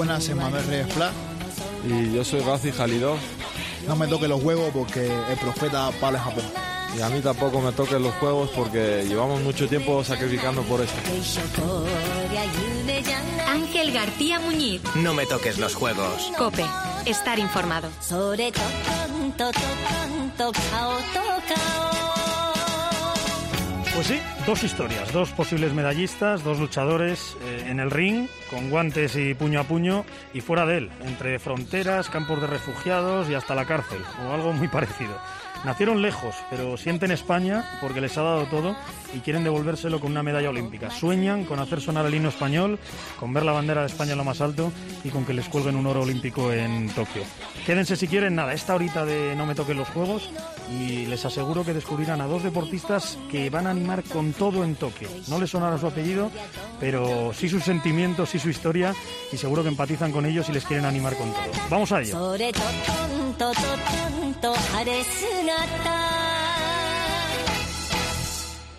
buenas, soy Manuel Reyes Pla. Y yo soy Gazi Jalidó. No me toque los huevos porque el profeta Pablo es Japón. Y a mí tampoco me toquen los huevos porque llevamos mucho tiempo sacrificando por esto. Ángel García Muñiz. No me toques los juegos. Cope, estar informado. Pues sí, dos historias, dos posibles medallistas, dos luchadores eh, en el ring, con guantes y puño a puño, y fuera de él, entre fronteras, campos de refugiados y hasta la cárcel, o algo muy parecido. Nacieron lejos, pero sienten España porque les ha dado todo y quieren devolvérselo con una medalla olímpica. Sueñan con hacer sonar el himno español, con ver la bandera de España en lo más alto y con que les cuelguen un oro olímpico en Tokio. Quédense si quieren, nada, esta horita de no me toquen los juegos y les aseguro que descubrirán a dos deportistas que van a animar con todo en Tokio. No les sonará su apellido, pero sí sus sentimientos, sí su historia y seguro que empatizan con ellos y les quieren animar con todo. Vamos a ello.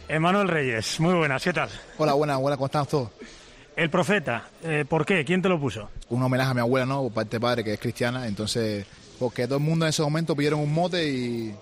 Emanuel Reyes, muy buenas, ¿qué tal? Hola, buenas, buenas, ¿cómo estás todos? El profeta, eh, ¿por qué? ¿Quién te lo puso? Un homenaje a mi abuela, ¿no? Por parte de padre, que es cristiana, entonces, porque todo el mundo en ese momento pidieron un mote y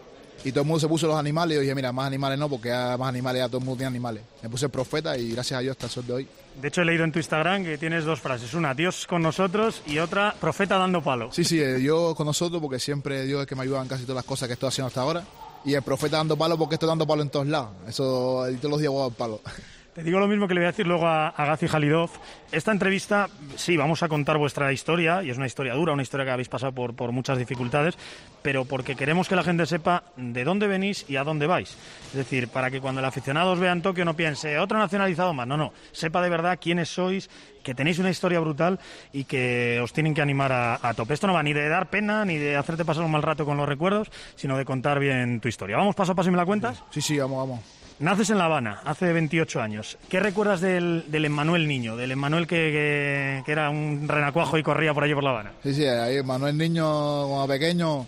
y todo el mundo se puso los animales. Y yo dije, mira, más animales no, porque ya más animales, ya todo el mundo tiene animales. Me puse el profeta y gracias a Dios hasta el sol de hoy. De hecho, he leído en tu Instagram que tienes dos frases. Una, Dios con nosotros y otra, profeta dando palo. Sí, sí, eh, Dios con nosotros, porque siempre Dios es que me ayuda en casi todas las cosas que estoy haciendo hasta ahora. Y el profeta dando palo, porque estoy dando palo en todos lados. Eso, todos los días voy a dar palo. Te digo lo mismo que le voy a decir luego a, a Gazi Jalidov. Esta entrevista, sí, vamos a contar vuestra historia, y es una historia dura, una historia que habéis pasado por, por muchas dificultades, pero porque queremos que la gente sepa de dónde venís y a dónde vais. Es decir, para que cuando el aficionado os vea en Tokio no piense, otro nacionalizado más. No, no, sepa de verdad quiénes sois, que tenéis una historia brutal y que os tienen que animar a, a tope. Esto no va ni de dar pena, ni de hacerte pasar un mal rato con los recuerdos, sino de contar bien tu historia. Vamos paso a paso y me la cuentas. Sí, sí, vamos, vamos. Naces en La Habana hace 28 años. ¿Qué recuerdas del, del Emmanuel niño? Del Emmanuel que, que- que era un renacuajo y corría por allí por La Habana. Sí, sí, ahí Manuel Niño, cuando pequeño,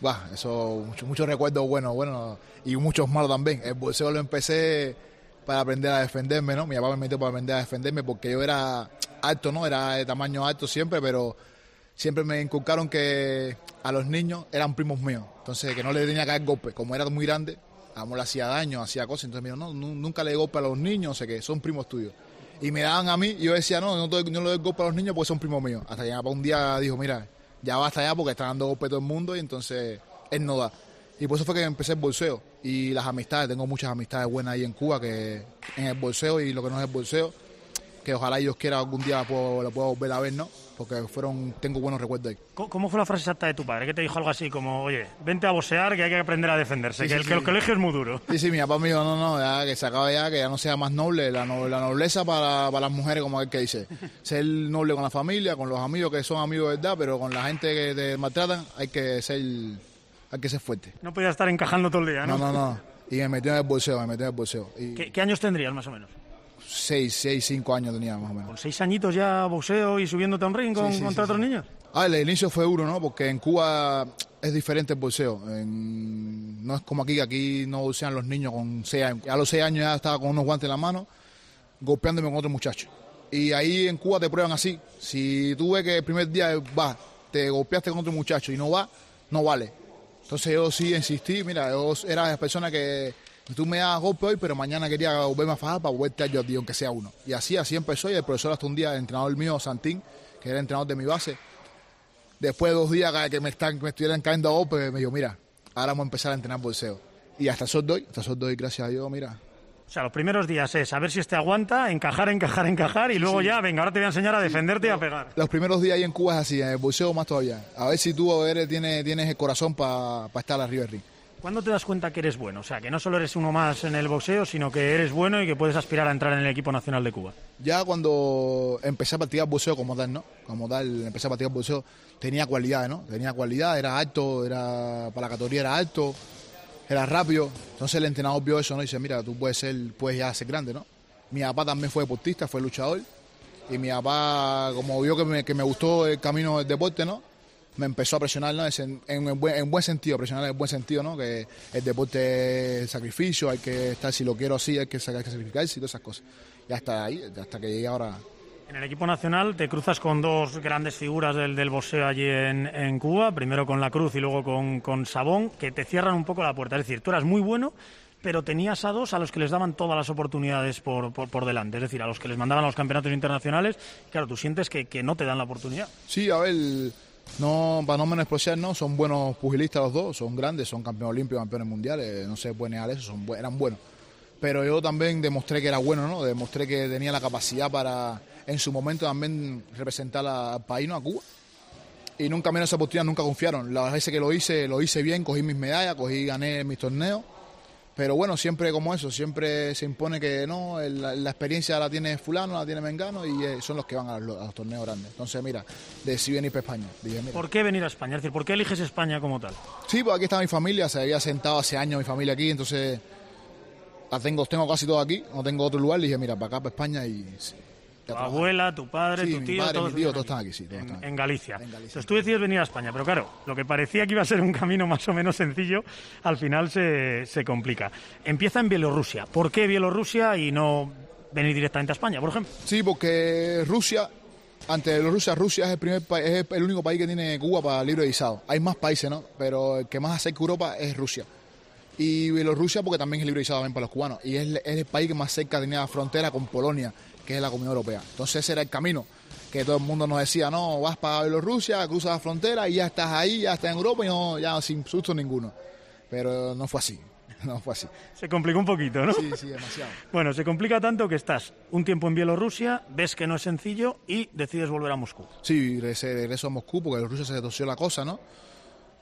buah, eso, muchos muchos recuerdos buenos, bueno, y muchos malos también. El boxeo lo empecé para aprender a defenderme, ¿no? Mi papá me metió para aprender a defenderme porque yo era alto, ¿no? Era de tamaño alto siempre, pero siempre me inculcaron que a los niños eran primos míos. Entonces, que no le tenía que dar golpe. Como era muy grande, a lo le hacía daño, hacía cosas. Entonces me dijo, no, nu- nunca le dé golpe a los niños, no sé qué, son primos tuyos. Y me daban a mí, y yo decía, no, no, doy- no le doy golpe a los niños porque son primos míos. Hasta papá un día dijo, mira, ya basta ya porque está dando golpe a todo el mundo y entonces él no da. Y por eso fue que empecé el bolseo. Y las amistades, tengo muchas amistades buenas ahí en Cuba que en el bolseo y lo que no es el bolseo, que ojalá Dios quiera algún día lo puedo volver a ver, ¿no? Porque fueron, tengo buenos recuerdos ahí. ¿Cómo- ¿Cómo fue la frase exacta de tu padre? ¿Qué te dijo algo así como, oye, vente a boxear que hay que aprender a defenderse, Sí, que, sí, el, que sí. el colegio es muy duro? Sí, sí, mi papá me dijo, no, no, ya que se acaba ya, que ya no sea más noble, la, no- la nobleza para, para las mujeres, como el que dice. Ser noble con la familia, con los amigos que son amigos de verdad, pero con la gente que te maltratan hay que ser, hay que ser fuerte. No podía estar encajando todo el día, ¿no? No, no, no. Y me metió en el bolseo, me metió en el bolseo. Y ¿Qué, qué años tendrías más o menos? Seis, seis, cinco años tenía más o menos. ¿Con seis añitos ya boxeo y subiéndote a un ring con- Sí, sí, contra sí, otros niños? Ah, el inicio fue duro, ¿no? Porque en Cuba es diferente el bolseo. En- no es como aquí, que aquí no bolsean los niños con seis años. A los seis años ya estaba con unos guantes en la mano, golpeándome con otro muchacho. Y ahí en Cuba te prueban así. Si tú ves que el primer día va, te golpeaste con otro muchacho y no va, no vale. Entonces yo sí insistí, mira, yo era la persona que tú me das golpe hoy, pero mañana quería volverme a fajar para volverte a yo a ti, aunque sea uno. Y así, así empezó y el profesor hasta un día, el entrenador mío, Santín, que era entrenador de mi base, después de dos días que me, están, me estuvieran cayendo a golpe, me dijo, mira, ahora vamos a empezar a entrenar bolseo. Y hasta de hoy, hasta de hoy, gracias a Dios, mira. O sea, los primeros días es a ver si este aguanta, encajar, encajar, encajar y luego ya, venga, ahora te voy a enseñar a defenderte y a pegar. Los primeros días ahí en Cuba es así, en el bolseo más todavía. A ver si tú eres, tienes, tienes el corazón para estar arriba del ring. ¿Cuándo te das cuenta que eres bueno? O sea, que no solo eres uno más en el boxeo, sino que eres bueno y que puedes aspirar a entrar en el equipo nacional de Cuba. Ya cuando empecé a practicar boxeo como tal, ¿no? Como tal, empecé a practicar boxeo, tenía cualidades, ¿no? Tenía cualidad, era alto, era para la categoría era alto, era rápido. Entonces el entrenador vio eso, ¿no? Y dice, mira, tú puedes ser, puedes ya ser grande, ¿no? Mi papá también fue deportista, fue luchador. Y mi papá, como vio que me, que me gustó el camino del deporte, ¿no? Me empezó a presionar, ¿no? En, en buen, en buen sentido, presionar en buen sentido, ¿no? Que el deporte es sacrificio, hay que estar, si lo quiero así, hay que, hay que sacrificarse y todas esas cosas. Y hasta ahí, hasta que llegué ahora. En el equipo nacional te cruzas con dos grandes figuras del, del boxeo allí en, en Cuba, primero con La Cruz y luego con, con Sabón, que te cierran un poco la puerta. Es decir, tú eras muy bueno, pero tenías a dos a los que les daban todas las oportunidades por, por, por delante, es decir, a los que les mandaban a los campeonatos internacionales. Claro, tú sientes que, que no te dan la oportunidad. Sí, a ver, no, para no menospreciar, no, son buenos pugilistas los dos, son grandes, son campeones olímpicos, campeones mundiales, no se puede negar eso, son, eran buenos. Pero yo también demostré que era bueno, ¿no? Demostré que tenía la capacidad para, en su momento, también representar al país, ¿no? A Cuba. Y nunca me dieron esa nunca confiaron. Las veces que lo hice, lo hice bien, cogí mis medallas, cogí, gané mis torneos. Pero bueno, siempre como eso, siempre se impone que no, la, la experiencia la tiene fulano, la tiene Mengano y eh, son los que van a los, a los torneos grandes. Entonces, mira, decidí venir para España. Dije, mira, ¿Por qué venir a España? Es decir, ¿por qué eliges España como tal? Sí, pues aquí está mi familia, se había sentado hace años mi familia aquí, entonces la tengo, tengo casi todo aquí, no tengo otro lugar, le dije, mira, para acá, para España y... Tu abuela, tu padre, Sí, tu mi tío, padre, todos, mi tío, todos están aquí, sí, todos en, están aquí. en Galicia. En Galicia, Entonces tú decides venir a España, pero claro, lo que parecía que iba a ser un camino más o menos sencillo, al final se, se complica. Empieza en Bielorrusia. ¿Por qué Bielorrusia y no venir directamente a España, por ejemplo? Sí, porque Rusia, ante Bielorrusia, Rusia es el primer es el único país que tiene Cuba para libre visado. Hay más países, ¿no? Pero el que más acerca Europa es Rusia. Y Bielorrusia porque también es libre visado también para los cubanos. Y es, es el país que más cerca tenía la frontera con Polonia, que es la Comunidad Europea. Entonces ese era el camino que todo el mundo nos decía, no, vas para Bielorrusia, cruzas la frontera y ya estás ahí, ya estás en Europa y no, ya sin susto ninguno. Pero no fue así, no fue así. Se complicó un poquito, ¿no? Sí, sí, demasiado. Bueno, se complica tanto que estás un tiempo en Bielorrusia, ves que no es sencillo y decides volver a Moscú. Sí, regreso a Moscú porque en Rusia se torció la cosa, ¿no?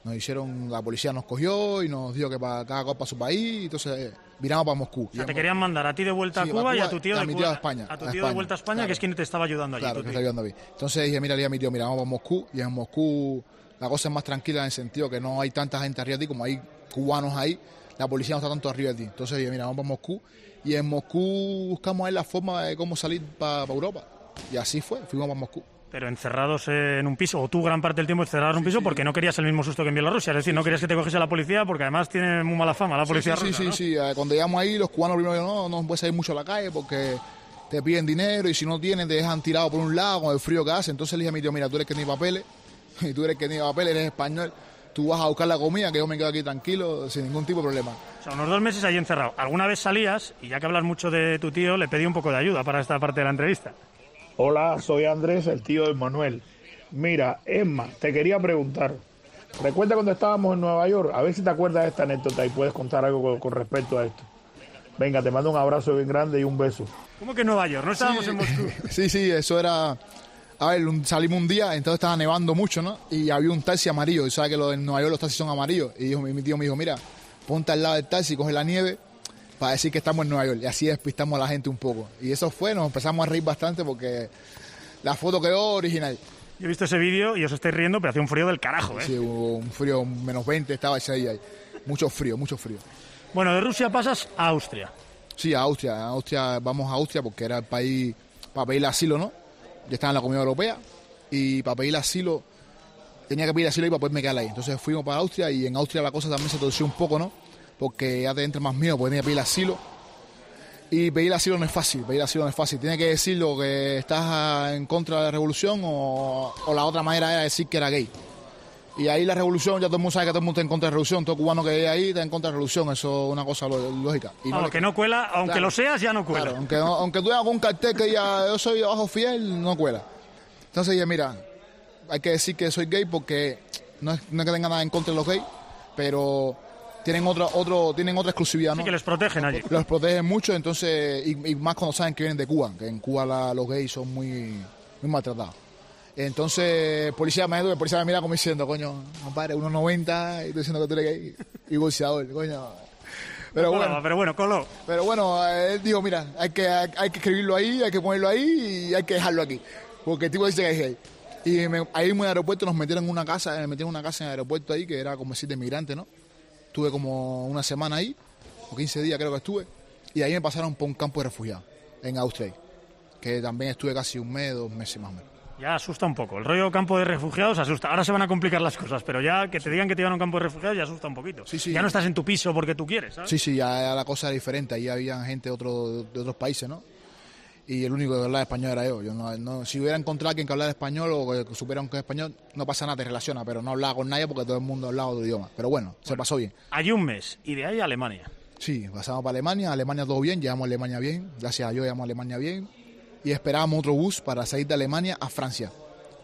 Nos hicieron, la policía nos cogió y nos dijo que para cada cual para su país, entonces eh, viramos para Moscú. O sea, te querían mandar a ti de vuelta a Cuba a y a tu tío y a de mi Cuba- tío a España, A tu a tío de vuelta a España, claro. que es quien te estaba ayudando allí. Claro, que tío. está ayudando a mí. Entonces dije, mira, le dije a mi tío, mira, vamos a Moscú. Y en Moscú la cosa es más tranquila en el sentido que no hay tanta gente arriba de ti como hay cubanos ahí. La policía no está tanto arriba de ti. Entonces dije, mira, vamos para Moscú. Y en Moscú buscamos ahí la forma de cómo salir para Europa. Y así fue, fuimos para Moscú. Pero encerrados en un piso, o tú gran parte del tiempo encerrado en un piso porque no querías el mismo susto que en Bielorrusia. Es decir, no querías que te cogiese la policía porque además tiene muy mala fama la policía rusa. sí, ¿no? sí, sí. Eh, Cuando llegamos ahí, los cubanos primero no, no puedes salir mucho a la calle porque te piden dinero y si no tienes te dejan tirado por un lado con el frío que hace. Entonces le dije a mi tío, mira, tú eres que tiene papeles y tú eres que tiene papeles, eres español. Tú vas a buscar la comida, que yo me quedo aquí tranquilo, sin ningún tipo de problema. O sea, unos dos meses ahí encerrado. ¿Alguna vez salías? Y ya que hablas mucho de tu tío, le pedí un poco de ayuda para esta parte de la entrevista. Hola, soy Andrés, el tío de Manuel. Mira, Emma, te quería preguntar. Recuerda cuando estábamos en Nueva York, a ver si te acuerdas de esta anécdota y puedes contar algo con, con respecto a esto. Venga, te mando un abrazo bien grande y un beso. ¿Cómo que en Nueva York? No estábamos en Moscú. Sí, sí, eso era. A ver, un- salimos un día, entonces estaba nevando mucho, ¿no? Y había un taxi amarillo. Y sabes que los en Nueva York los taxis son amarillos. Y dijo, mi, mi tío me dijo, mira, ponte al lado del taxi, coge la nieve para decir que estamos en Nueva York. Y así despistamos a la gente un poco. Y eso fue, nos empezamos a reír bastante porque la foto quedó original. Yo he visto ese vídeo y os estáis riendo, pero hacía un frío del carajo, ¿eh? Sí, hubo un frío, menos 20 estaba ese día ahí. Mucho frío, mucho frío. Bueno, de Rusia pasas a Austria. Sí, a Austria. A Austria, vamos a Austria porque era el país para pedir asilo, ¿no? Yo estaba en la Comunidad Europea y para pedir asilo tenía que pedir asilo ahí para poderme quedar ahí. Entonces fuimos para Austria y en Austria la cosa también se torció un poco, ¿no? Porque ya te entra más miedo porque tenía que pedir asilo. Y pedir asilo no es fácil, pedir asilo no es fácil. Tienes que decirlo que estás en contra de la revolución o, o la otra manera era decir que era gay. Y ahí la revolución, ya todo el mundo sabe que todo el mundo está en contra de la revolución, todo cubano que hay ahí está en contra de la revolución, eso es una cosa lógica. Y no le- cuela, aunque Claro. lo seas, ya no cuela. Claro, aunque, no- aunque tú hagas un cartel que diga yo soy abajo fiel, no cuela. Entonces dije, mira, hay que decir que soy gay porque no es, no es que tenga nada en contra de los gays, pero tienen otra, otro, tienen otra exclusividad, ¿no? que les protegen allí. Los protegen mucho, entonces, y, y más cuando saben que vienen de Cuba, que en Cuba la- los gays son muy, muy maltratados. Entonces, policía me el policía me mira como diciendo, coño, compadre, 1.90 y tú diciendo que tú eres gay y bolseador, coño. Pero bueno, pero bueno, coló. pero bueno, él dijo, mira, hay que, hay, hay que escribirlo ahí, hay que ponerlo ahí y hay que dejarlo aquí. Porque el tipo dice que es gay. Y me- ahí en el aeropuerto nos metieron en una casa, me metieron en una casa en el aeropuerto ahí, que era como decir de migrante, ¿no? Estuve como una semana ahí, o 15 días creo que estuve, y ahí me pasaron por un campo de refugiados, en Austria, que también estuve casi un mes, dos meses más o menos. Ya asusta un poco. El rollo campo de refugiados asusta. Ahora se van a complicar las cosas, pero ya que te digan que te llevan a un campo de refugiados ya asusta un poquito. Sí, sí. Ya no estás en tu piso porque tú quieres, ¿sabes? Sí, sí, ya ya la cosa era diferente. Ahí había gente de, otro, de otros países, ¿no? Y el único que hablaba español era yo. yo no, no- si hubiera encontrado a alguien que hablara español o que supiera es español, no pasa nada, te relaciona, pero no hablaba con nadie porque todo el mundo hablaba otro idioma. Pero bueno, se pasó bien. Hay un mes y de ahí a Alemania. Sí, pasamos para Alemania, Alemania todo bien, llegamos a Alemania bien, gracias a Dios llegamos a Alemania bien. Y esperábamos otro bus para salir de Alemania a Francia.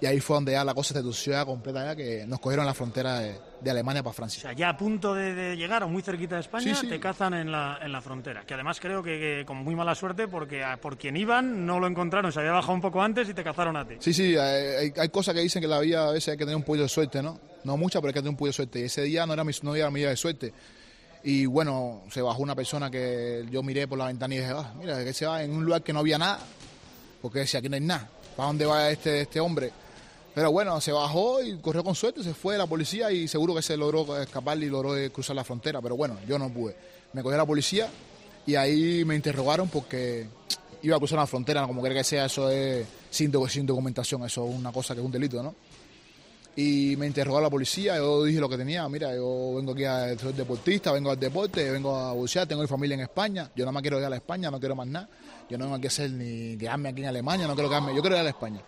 Y ahí fue donde ya la cosa se torció completa, ya que nos cogieron la frontera de, de Alemania para O Francia. sea, ya a punto de, de llegar o muy cerquita de España, Sí, sí. te cazan en la, en la frontera. Que además creo que, que con muy mala suerte porque por quien iban no lo encontraron. Se había bajado un poco antes y te cazaron a ti. Sí, sí, hay, hay- cosas que dicen que la vida a veces hay que tener un poquito de suerte, ¿no? No mucha, pero hay que tener un poquito de suerte. Y ese día no era mi, no era mi día de suerte. Y bueno, se bajó una persona que yo miré por la ventana y dije, ah, mira, que se va en un lugar que no había nada, porque decía, aquí no hay nada. ¿Para dónde va este, este hombre? Pero bueno, se bajó y corrió con suerte, se fue la policía y seguro que se logró escapar y logró eh, cruzar la frontera. Pero bueno, yo no pude. Me cogió la policía y ahí me interrogaron porque iba a cruzar la frontera, como quiera que sea, eso es sin, sin documentación, eso es una cosa que es un delito, ¿no? Y me interrogó la policía, yo dije lo que tenía, mira, yo vengo aquí a soy deportista, vengo al deporte, vengo a bucear, tengo mi familia en España, yo nada más quiero ir a la España, no quiero más nada, yo no vengo aquí hacer ni quedarme aquí en Alemania, no quiero quedarme, yo quiero ir a la España.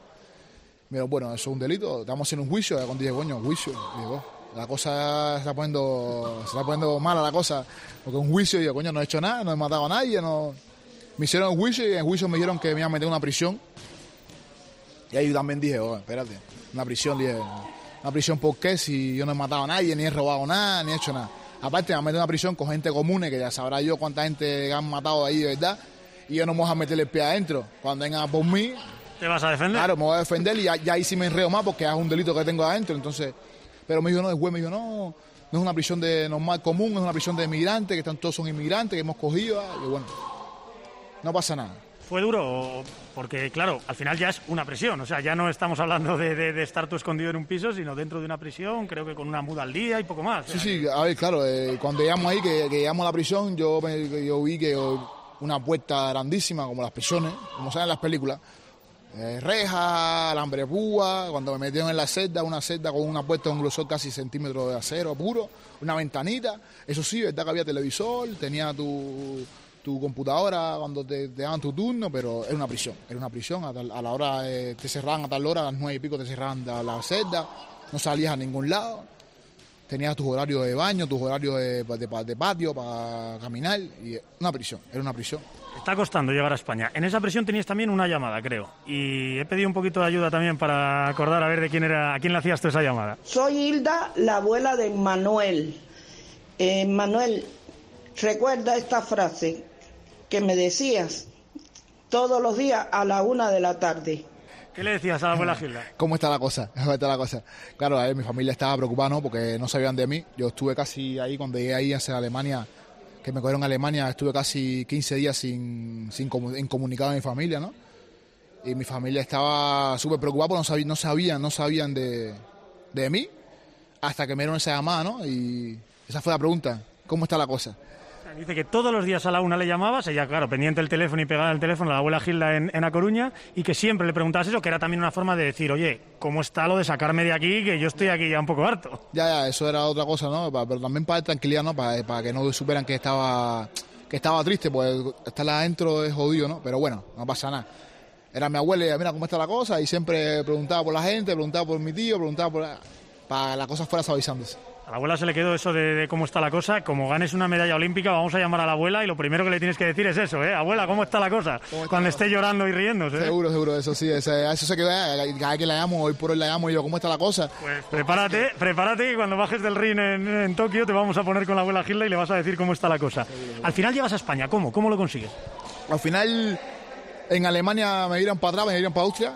Me dijo, bueno, eso es un delito, estamos haciendo un juicio, ya cuando dije, coño, juicio, digo, la cosa se está poniendo, está poniendo mala la cosa, porque un juicio, y yo, coño, no he hecho nada, no he matado a nadie, no... Me hicieron un juicio y en juicio me dijeron que me iban a meter en una prisión. Y ahí yo también dije, oh, espérate, una prisión, dije, una prisión ¿por qué? Si yo no he matado a nadie, ni he robado nada, ni he hecho nada. Aparte me van a meter en una prisión con gente común, que ya sabrá yo cuánta gente han matado ahí verdad, y yo no me voy a meter el pie adentro. Cuando vengan por mí, ¿Te vas a defender? claro, me voy a defender y ya, ya ahí sí me enredo más porque es un delito que tengo adentro, entonces... Pero me dijo, no, el juez me dijo, no, no es una prisión de normal común, es una prisión de inmigrantes, que están todos son inmigrantes, que hemos cogido, y bueno, no pasa nada. ¿Fue duro? Porque, claro, al final ya es una prisión. O sea, ya no estamos hablando de, de- de estar tú escondido en un piso, sino dentro de una prisión, creo que con una muda al día y poco más. O Sí, sea, sí, a ver, claro, eh, cuando llegamos ahí, que, que llegamos a la prisión, yo, yo vi que oh, una puerta grandísima, como las prisiones, como salen en las películas, eh, reja, alambre púa, cuando me metieron en la celda, una celda con una puerta de un grosor casi centímetro de acero puro, una ventanita, eso sí, verdad que había televisor, tenía tu, tu computadora cuando te, daban tu turno, pero era una prisión, era una prisión, a, la hora eh, te cerraban a tal hora, a las nueve y pico te cerraban la, la celda, no salías a ningún lado, tenías tus horarios de baño, tus horarios de, de- de patio para caminar, y una prisión, era una prisión. Está costando llegar a España. En esa prisión tenías también una llamada, creo. Y he pedido un poquito de ayuda también para acordar a ver de quién era, a quién le hacías tú esa llamada. Soy Hilda, la abuela de Manuel. Eh, Manuel, recuerda esta frase que me decías todos los días a la una de la tarde. ¿Qué le decías a la abuela Gilda? ¿Cómo está la cosa? ¿Cómo está la cosa? Claro, a ver, mi familia estaba preocupada, ¿no? Porque no sabían de mí. Yo estuve casi ahí, cuando llegué ahí hacia Alemania, que me cogieron a Alemania, estuve casi 15 días sin, sin comu- incomunicado a mi familia, ¿no? Y mi familia estaba súper preocupada porque no sabían, no sabían, no sabían de, de mí hasta que me dieron esa llamada, ¿no? Y esa fue la pregunta, ¿cómo está la cosa? Dice que todos los días a la una le llamabas, ella, claro, pendiente del teléfono y pegada al teléfono a la abuela Gilda en, en A Coruña, y que siempre le preguntabas eso, que era también una forma de decir, oye, ¿cómo está lo de sacarme de aquí? Que yo estoy aquí ya un poco harto. Ya, ya, eso era otra cosa, ¿no? Pero también para tranquilidad, ¿no? Para, para que no supieran que estaba, que estaba triste, pues estar adentro es jodido, ¿no? Pero bueno, no pasa nada. Era mi abuela y mira cómo está la cosa, y siempre preguntaba por la gente, preguntaba por mi tío, preguntaba por... para que la cosa fuera suavizándose. A la abuela se le quedó eso de, de cómo está la cosa. Como ganes una medalla olímpica, vamos a llamar a la abuela y lo primero que le tienes que decir es eso, ¿eh? Abuela, ¿cómo está la cosa? ¿Cómo está Cuando la esté llorando y riéndose. ¿eh? Seguro, seguro, eso sí, a eso se queda, cada vez que la llamo, hoy por hoy la llamo y yo, ¿cómo está la cosa? Pues prepárate, prepárate que cuando bajes del ring en, en Tokio te vamos a poner con la abuela Gilda y le vas a decir cómo está la cosa. Al final llegas a España, ¿cómo? ¿Cómo lo consigues? Al final, en Alemania me dieron para atrás, me dieron para Austria,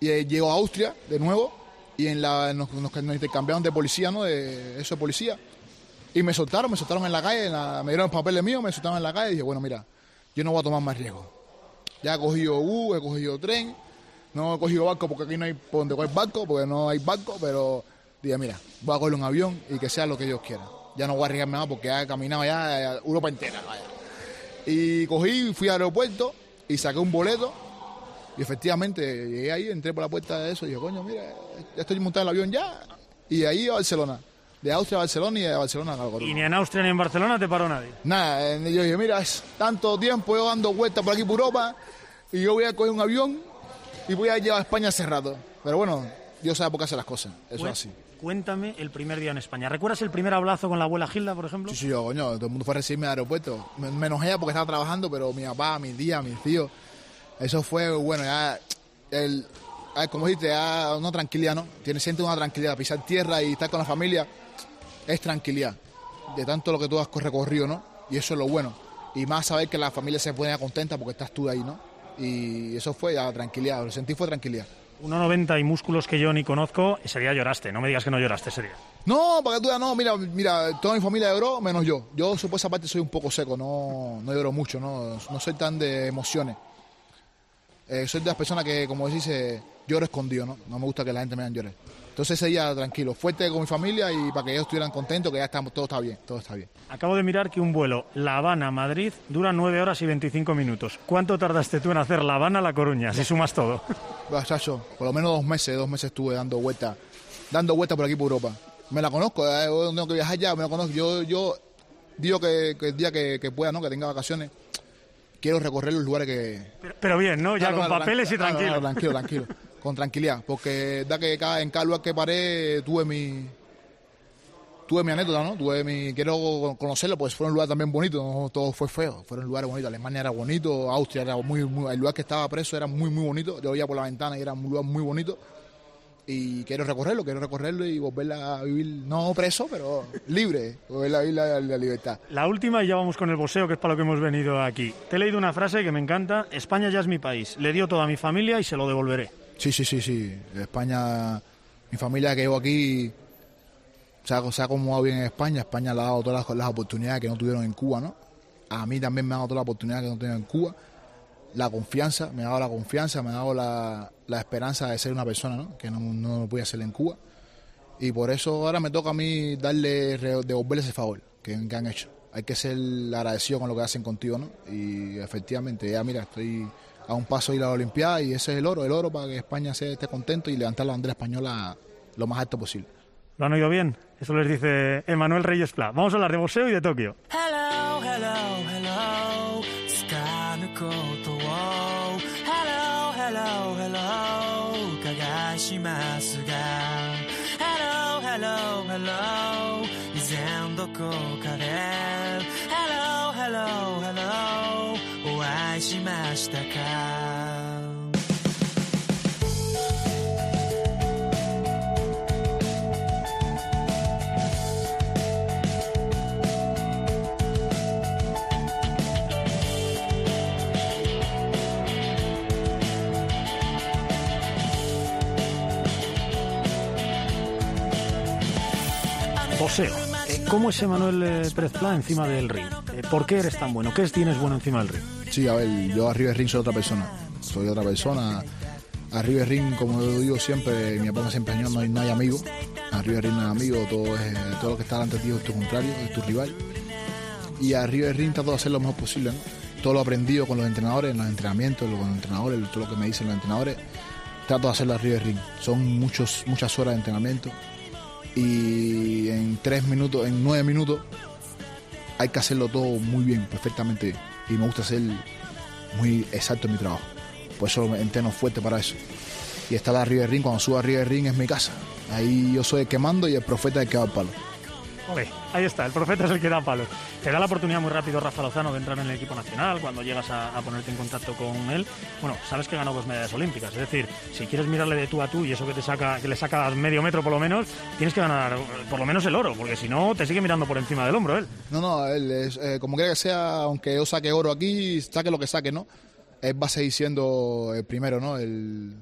y eh, llego a Austria de nuevo, y en la, nos, nos- intercambiaron de policía, ¿no? De eso de policía. Y me soltaron, me soltaron en la calle, en la- me dieron papeles míos, me soltaron en la calle, y dije, bueno, mira, yo no voy a tomar más riesgo. Ya he cogido bus, he cogido tren, no he cogido barco porque aquí no hay por donde coger barco, porque no hay barco, pero dije, mira, voy a coger un avión y que sea lo que Dios quiera. Ya no voy a arriesgarme más porque he caminado ya Europa entera. Y cogí, fui al aeropuerto y saqué un boleto Y efectivamente, llegué ahí, entré por la puerta de eso y dije, coño, mira, ya estoy montado en el avión ya. Y de ahí a Barcelona. De Austria a Barcelona y de Barcelona a Calgoro. Y ni en Austria ni en Barcelona te paró nadie. Nada, eh, yo dije, mira, es tanto tiempo yo dando vueltas por aquí por Europa y yo voy a coger un avión y voy a llevar a España hace rato. Pero bueno, Dios sabe por qué hace las cosas. Eso es así. Cuéntame el primer día en España. ¿Recuerdas el primer hablazo con la abuela Gilda, por ejemplo? Sí, sí, yo, coño, todo el mundo fue a recibirme al aeropuerto. Me, menos ella porque estaba trabajando, pero mi papá, mi tía, mis tíos. Eso fue, bueno, ya, el, ah, como dijiste, ya una tranquilidad, ¿no? Tiene, siente una tranquilidad. Pisar tierra y estar con la familia es tranquilidad. De tanto lo que tú has recorrido, ¿no? Y eso es lo bueno. Y más saber que la familia se pone contenta porque estás tú ahí, ¿no? Y eso fue ya tranquilidad. Lo sentí fue tranquilidad. 1,90 y músculos que yo ni conozco, ese día lloraste. No me digas que no lloraste ese día. No, para que tú veas, no, mira, mira, toda mi familia lloró, menos yo. Yo, por esa parte, soy un poco seco, no, no lloro mucho, no, no soy tan de emociones. Eh, soy de las personas que, como decís, eh, lloro escondido, ¿no? No me gusta que la gente me vean llorar. Entonces ese día tranquilo, fuerte con mi familia y para que ellos estuvieran contentos, que ya estamos, todo está bien, todo está bien. Acabo de mirar que un vuelo La Habana-Madrid dura 9 horas y 25 minutos. ¿Cuánto tardaste tú en hacer La Habana-La Coruña, si sumas todo? Chacho, por lo menos dos meses, dos meses estuve dando vueltas, dando vueltas por aquí por Europa. Me la conozco, eh, tengo que viajar ya, me la conozco. Yo, yo digo que, que el día que, que pueda, ¿no? Que tenga vacaciones, quiero recorrer los lugares que, Pero, pero bien, ¿no? Ya Claro, con claro, papeles y tranquilo. claro, tranquilo, tranquilo. Con tranquilidad. Porque da que cada, en cada lugar que paré tuve mi. Tuve mi anécdota, ¿no? Tuve mi. Quiero conocerlo, pues fueron lugares también bonitos, no todo fue feo. Fueron lugares bonitos. Alemania era bonito, Austria era muy, muy. El lugar que estaba preso era muy, muy bonito. Yo veía por la ventana y era un lugar muy bonito. Y quiero recorrerlo, quiero recorrerlo y volver a vivir, no preso, pero libre. Volver a vivir la, la libertad. La última y ya vamos con el boxeo, que es para lo que hemos venido aquí. Te he leído una frase que me encanta. España ya es mi país. Le dio todo a mi familia y se lo devolveré. Sí, sí, sí, sí. España, mi familia que llevo aquí se ha, se ha acomodado bien en España. España le ha dado todas las, las oportunidades que no tuvieron en Cuba, ¿no? A mí también me ha dado todas las oportunidades que no tuvieron en Cuba. La confianza, me ha dado la confianza, me ha dado la, la esperanza de ser una persona, ¿no? Que no, no lo podía ser en Cuba. Y por eso ahora me toca a mí darle, devolverle ese favor que, que han hecho. Hay que ser agradecido con lo que hacen contigo, ¿no? Y efectivamente, ya mira, estoy a un paso de ir a la Olimpiada y ese es el oro, el oro para que España se esté contento y levantar la bandera española lo más alto posible. ¿Lo han oído bien? Eso les dice Emanuel Reyes Pla. Vamos a hablar de boxeo y de Tokio. Eh, ¿Cómo es Emanuel eh, Pérez Pla encima del ring? Eh, ¿Por qué eres tan bueno? ¿Qué tienes bueno encima del ring? Sí, a ver, yo arriba del ring soy otra persona. Soy otra persona. Arriba del ring, como yo digo siempre, mi papá siempre enseñó, no hay amigo. Arriba del ring no hay amigo, todo, es, todo lo que está delante de ti es tu contrario, es tu rival. Y arriba del ring trato de hacer lo mejor posible, ¿no? Todo lo aprendido con los entrenadores, en los entrenamientos, con los entrenadores, todo lo que me dicen los entrenadores, trato de hacerlo arriba del ring. Son muchos, muchas horas de entrenamiento. Y en tres minutos, en nueve minutos, hay que hacerlo todo muy bien, perfectamente. Y me gusta ser muy exacto en mi trabajo. Por eso entreno fuerte para eso. Y estar arriba del ring, cuando subo arriba del ring es mi casa. Ahí yo soy el que mando y el profeta el que va al palo. Ahí está, el profeta es el que da palos. Te da la oportunidad muy rápido Rafa Lozano de entrar en el equipo nacional cuando llegas a, a ponerte en contacto con él. Bueno, sabes que ganó dos medallas olímpicas, es decir, si quieres mirarle de tú a tú y eso que te saca, que le sacas medio metro por lo menos, tienes que ganar eh, por lo menos el oro, porque si no te sigue mirando por encima del hombro él. No, no, él es, eh, como quiera que sea, aunque yo saque oro aquí, saque lo que saque, ¿no? Él va a seguir siendo el primero, ¿no? Él,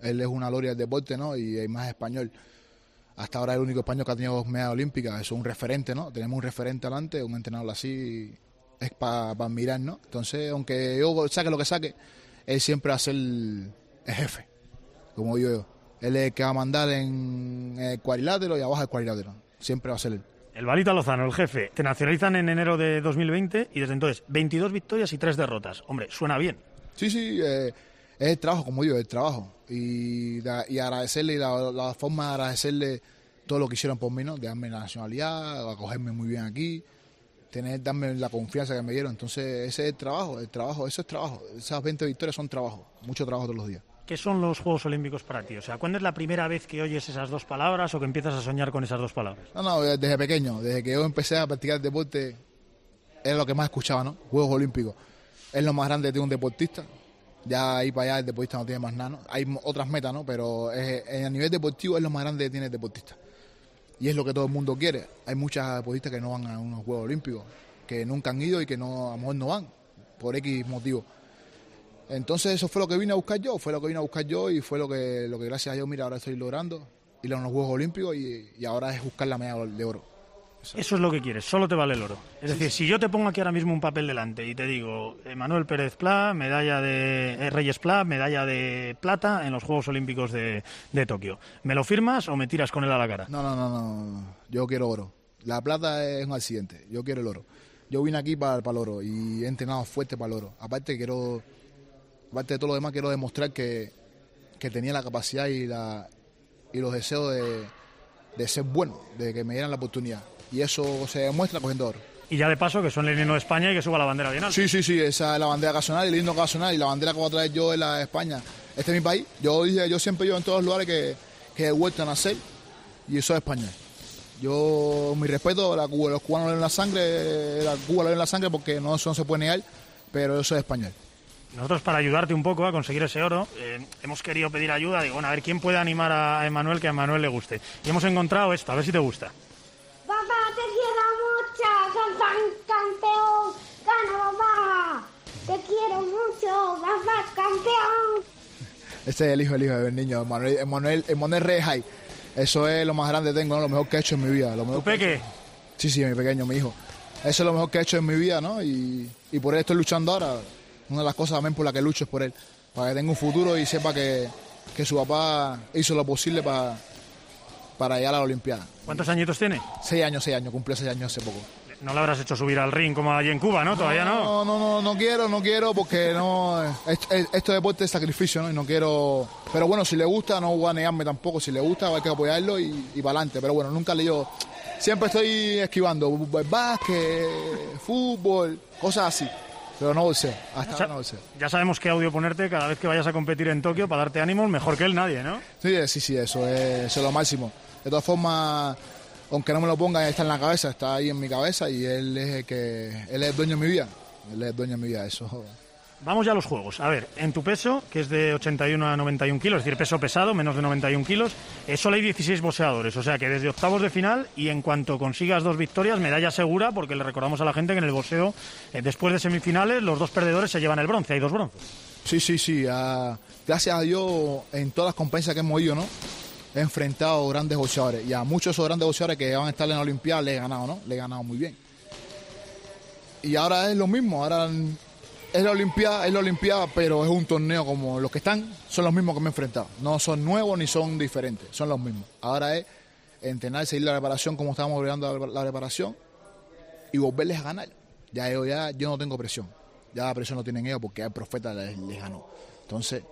él es una gloria del deporte, ¿no? Y es más español. Hasta ahora es el único español que ha tenido dos medallas olímpicas. Eso es un referente, ¿no? Tenemos un referente adelante, un entrenador así es para admirar, ¿no? Entonces, aunque yo saque lo que saque, él siempre va a ser el, el jefe, como digo yo. Él es el que va a mandar en el cuadrilátero y abajo el cuadrilátero. Siempre va a ser él. El Balita Lozano, el jefe, te nacionalizan en enero de 2020 y desde entonces 22 victorias y 3 derrotas. Hombre, suena bien. Sí, sí, eh, es el trabajo, como digo, el trabajo. Y, y agradecerle, y la, la forma de agradecerle todo lo que hicieron por mí, ¿no? De darme la nacionalidad, acogerme muy bien aquí, tener, darme la confianza que me dieron. Entonces, ese es el trabajo, el trabajo, eso es trabajo. Esas 20 victorias son trabajo, mucho trabajo todos los días. ¿Qué son los Juegos Olímpicos para ti? O sea, ¿cuándo es la primera vez que oyes esas dos palabras o que empiezas a soñar con esas dos palabras? No, no, desde pequeño, desde que yo empecé a practicar deporte, era lo que más escuchaba, ¿no? Juegos Olímpicos. Es lo más grande de un deportista. Ya ahí para allá el deportista no tiene más nada, ¿no? Hay otras metas, ¿no? Pero a nivel deportivo es lo más grande que tiene el deportista. Y es lo que todo el mundo quiere. Hay muchas deportistas que no van a unos Juegos Olímpicos, que nunca han ido y que no, a lo mejor no van, por X motivo. Entonces eso fue lo que vine a buscar yo, fue lo que vine a buscar yo y fue lo que, lo que gracias a Dios, mira, ahora estoy logrando, ir a unos Juegos Olímpicos y, y ahora es buscar la medalla de oro. Eso es lo que quieres, solo te vale el oro. Es decir, si yo te pongo aquí ahora mismo un papel delante y te digo Manuel Pérez Pla, medalla de eh, Reyes Pla, medalla de plata en los Juegos Olímpicos de, de Tokio, ¿me lo firmas o me tiras con él a la cara? No, no, no, no, yo quiero oro. La plata es un accidente, yo quiero el oro. Yo vine aquí para, para el oro y he entrenado fuerte para el oro. Aparte quiero, aparte de todo lo demás, quiero demostrar que, que tenía la capacidad y, la, y los deseos de, de ser bueno, de que me dieran la oportunidad. Y eso se demuestra cogiendo oro. Y ya de paso que son el himno de España y que suba la bandera bien alta. Sí, sí, sí, esa es la bandera nacional, el himno nacional y la bandera que voy a traer yo es la de España. Este es mi país. Yo dije, yo siempre yo en todos los lugares que, que he vuelto a nacer y eso es España. Yo, mi respeto, la, Cuba- los cubanos den la sangre, la Cuba le den la sangre porque no, eso no se puede negar, pero yo soy español. Nosotros para ayudarte un poco a conseguir ese oro eh, hemos querido pedir ayuda, digo, bueno, a ver quién puede animar a Emanuel que a Emanuel le guste. Y hemos encontrado esto, a ver si te gusta. Papá, te quiero mucho, tan campeón, gana papá. Te quiero mucho, papá, campeón. Este es el hijo, el hijo del niño, Manuel, Emanuel, Emanuel Reyes Jai. Eso es lo más grande que tengo, ¿no? lo mejor que he hecho en mi vida. Lo mejor ¿Tu peque? Sí, sí, mi pequeño, mi hijo. Eso es lo mejor que he hecho en mi vida, ¿no? Y, y por él estoy luchando ahora. Una de las cosas también por las que lucho es por él. Para que tenga un futuro y sepa que, que su papá hizo lo posible para, para llegar a la Olimpiada. ¿Cuántos añitos tiene? Seis años, seis años, cumplió seis años hace poco. No le habrás hecho subir al ring como allí en Cuba, ¿no? Todavía no. No, no, no, no quiero, no quiero porque no. Esto, esto es deporte de sacrificio, ¿no? Y no quiero. Pero bueno, si le gusta, no voy a negarme tampoco. Si le gusta, hay que apoyarlo y, y para adelante. Pero bueno, nunca le digo. Siempre estoy esquivando básquet, fútbol, cosas así. Pero no bolseo, hasta ahora no bolseo. Ya sabemos qué audio ponerte cada vez que vayas a competir en Tokio para darte ánimos, mejor que él nadie, ¿no? Sí, sí, sí, eso es, eso es lo máximo. De todas formas, aunque no me lo pongan, está en la cabeza, está ahí en mi cabeza y él es el que él es el dueño de mi vida. Él es el dueño de mi vida, eso. Vamos ya a los juegos. A ver, en tu peso, que es de 81 a 91 kilos, es decir, peso pesado, menos de 91 kilos, solo hay 16 boxeadores. O sea que desde octavos de final y en cuanto consigas dos victorias, medalla segura, porque le recordamos a la gente que en el boxeo, eh, después de semifinales, los dos perdedores se llevan el bronce. Hay dos bronces. Sí, sí, sí. ah, gracias a Dios, en todas las competencias que hemos ido, ¿no? Enfrentado grandes boxeadores. Y a muchos de esos grandes boxeadores que van a estar en la Olimpiada le he ganado, ¿no? Le he ganado muy bien. Y ahora es lo mismo. Ahora es la Olimpiada, es la Olimpiada, pero es un torneo como los que están, son los mismos que me he enfrentado. No son nuevos ni son diferentes, son los mismos. Ahora es entrenar, seguir la preparación como estábamos logrando la, preparación y volverles a ganar. Ya yo, ya yo no tengo presión. Ya la presión no tienen ellos porque el profeta les ganó. Entonces,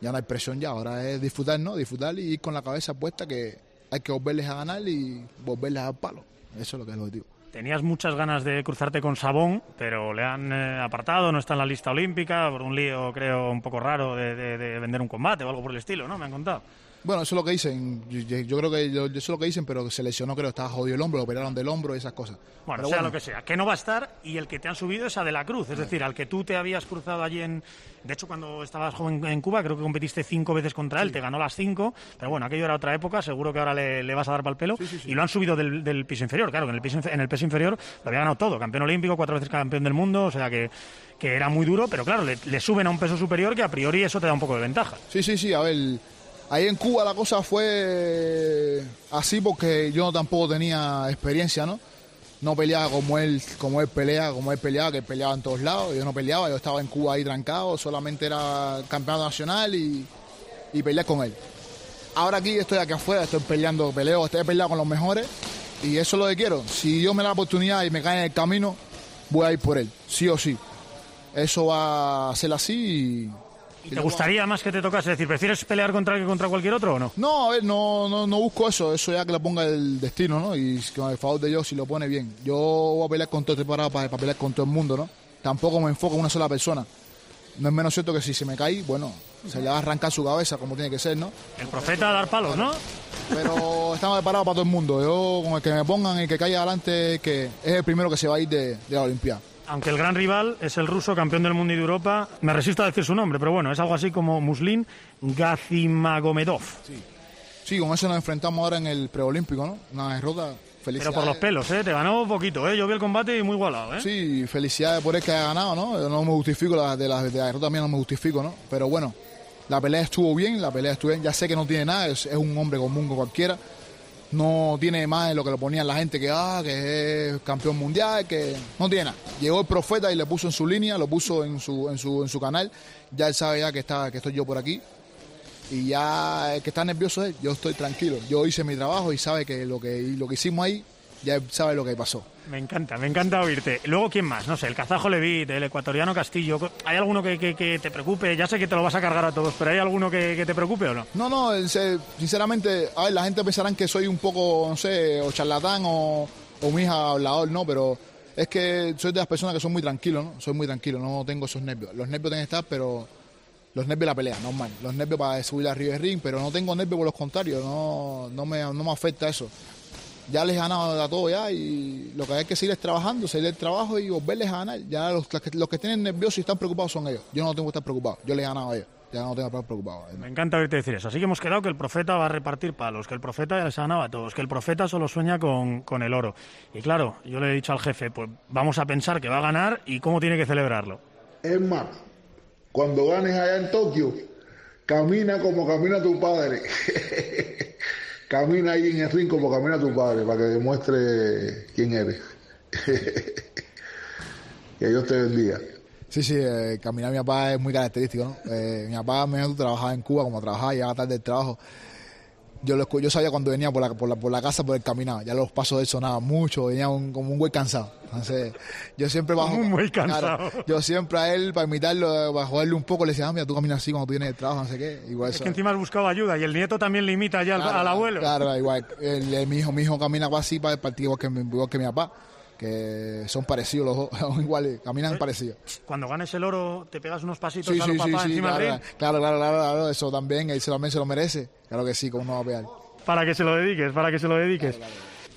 ya no hay presión ya. Ahora es disfrutar, ¿no? Disfrutar y ir con la cabeza puesta que hay que volverles a ganar y volverles a dar palo. Eso es lo que es lo que digo. Tenías muchas ganas de cruzarte con Sabón, pero le han eh, apartado, no está en la lista olímpica, por un lío, creo, un poco raro de, de- de vender un combate o algo por el estilo, ¿no? Me han contado. Bueno, eso es lo que dicen. Yo, creo que yo- eso es lo que dicen, pero se lesionó, creo, estaba jodido el hombro, lo operaron del hombro y esas cosas. Bueno, Pero sea lo que sea, que no va a estar y el que te han subido es a De la Cruz, es decir, al que tú te habías cruzado allí en... De hecho, cuando estabas joven en Cuba, creo que competiste cinco veces contra él, te ganó las cinco, pero bueno, aquello era otra época, seguro que ahora le, le vas a dar para el pelo y lo han subido del, del piso inferior, claro, que en el piso, en el peso inferior lo había ganado todo, campeón olímpico, cuatro veces campeón del mundo, o sea que, que era muy duro, pero claro, le, le suben a un peso superior que a priori eso te da un poco de ventaja. Sí, sí, sí, a ver, ahí en Cuba la cosa fue así porque yo tampoco tenía experiencia, ¿no? No peleaba como él, como él pelea, como él peleaba, que peleaba en todos lados, yo no peleaba, yo estaba en Cuba ahí trancado, solamente era campeonato nacional y, y peleé con él. Ahora aquí estoy aquí afuera, estoy peleando, peleo, estoy peleando con los mejores y eso es lo que quiero. Si Dios me da la oportunidad y me cae en el camino, voy a ir por él, sí o sí. Eso va a ser así y ¿Y te gustaría más que te tocase? Es decir, ¿prefieres pelear contra contra cualquier otro o no? No, a ver, no, no, no busco eso, eso ya que lo ponga el destino, ¿no? Y con el favor de Dios, si lo pone bien. Yo voy a pelear con todo, estoy parado para, para pelear con todo el mundo, ¿no? Tampoco me enfoco en una sola persona. No es menos cierto que si se me cae, bueno, se le va a arrancar su cabeza como tiene que ser, ¿no? El profeta a dar palos, ¿no? Pero estamos preparados para todo el mundo. Yo, con el que me pongan, el que caiga adelante, que es el primero que se va a ir de, de la Olimpiada. Aunque el gran rival es el ruso campeón del mundo y de Europa, me resisto a decir su nombre, pero bueno, es algo así como Muslin Gazimagomedov. Sí, con eso nos enfrentamos ahora en el preolímpico, ¿no? Una derrota. Pero por los pelos, ¿eh? Te ganó poquito, ¿eh? Yo vi el combate y muy igualado, ¿eh? Sí, felicidades por el que haya ganado, ¿no? Yo no me justifico, la, de la, de la derrota mía no me justifico, ¿no? Pero bueno, la pelea estuvo bien, la pelea estuvo bien. Ya sé que no tiene nada, es, es un hombre común como cualquiera. No tiene más de lo que lo ponían la gente que, ah, que es campeón mundial, que no tiene nada. Llegó el profeta y le puso en su línea, lo puso en su, en su, en su canal. Ya él sabe ya que, está, que estoy yo por aquí. Y ya el que está nervioso es yo estoy tranquilo. Yo hice mi trabajo y sabe que lo que, lo que hicimos ahí, ya sabe lo que pasó. Me encanta, me encanta oírte. Luego, ¿quién más? No sé, el kazajo Levit, el ecuatoriano Castillo. ¿Hay alguno que, que- que te preocupe? Ya sé que te lo vas a cargar a todos, pero ¿hay alguno que, que te preocupe o no? No, no, sinceramente, a ver, la gente pensará que soy un poco, no sé, o charlatán o, o mi hija hablador, no, pero es que soy de las personas que son muy tranquilos, ¿no? Soy muy tranquilo, no tengo esos nervios. Los nervios tienen que estar, pero los nervios de la pelea, normal. Los nervios para subir arriba del ring, pero no tengo nervios por los contrarios, no, no, me, no me afecta eso. Ya les he ganado a todo ya y lo que hay que seguir es trabajando, seguir el trabajo y volverles a ganar. Ya los, los que, los que tienen nerviosos y están preocupados son ellos. Yo no tengo que estar preocupado, yo les he ganado a ellos. Ya no tengo que estar preocupado. Me encanta oírte decir eso. Así que hemos quedado que el profeta va a repartir palos, que el profeta ya les ha ganado a todos, que el profeta solo sueña con, con el oro. Y claro, yo le he dicho al jefe, pues vamos a pensar que va a ganar y cómo tiene que celebrarlo. Es más, cuando ganes allá en Tokio, camina como camina tu padre. camina ahí en el ring como camina tu padre, para que demuestre quién eres. que Dios te bendiga. Sí, sí, eh, caminar mi papá es muy característico, ¿no? Eh, mi papá me trabajaba en Cuba, como trabajaba, llegaba tarde del trabajo. Yo, lo, yo sabía cuando venía por la, por, la, por la casa, por el caminar, ya los pasos de él sonaban mucho, venía un- como un güey cansado. Entonces, yo siempre bajo. Como un güey claro, cansado. yo siempre a él, para imitarlo, para joderle un poco, le decía, ah, mira, tú caminas así cuando tú vienes del trabajo, no sé qué. Igual Es eso- que encima has buscado ayuda y el nieto también le imita ya al, Claro, al abuelo. Claro, igual. El, el- mi, hijo, mi hijo camina así para el partido igual que, igual que mi papá, que son parecidos los dos, son iguales, caminan parecidos. Cuando ganes el oro, te pegas unos pasitos Sí, a sí, los sí, papás sí, encima claro, del claro, claro, claro, claro, eso también, él también se lo merece. Claro que sí, como no va a pegar. para que se lo dediques, para que se lo dediques.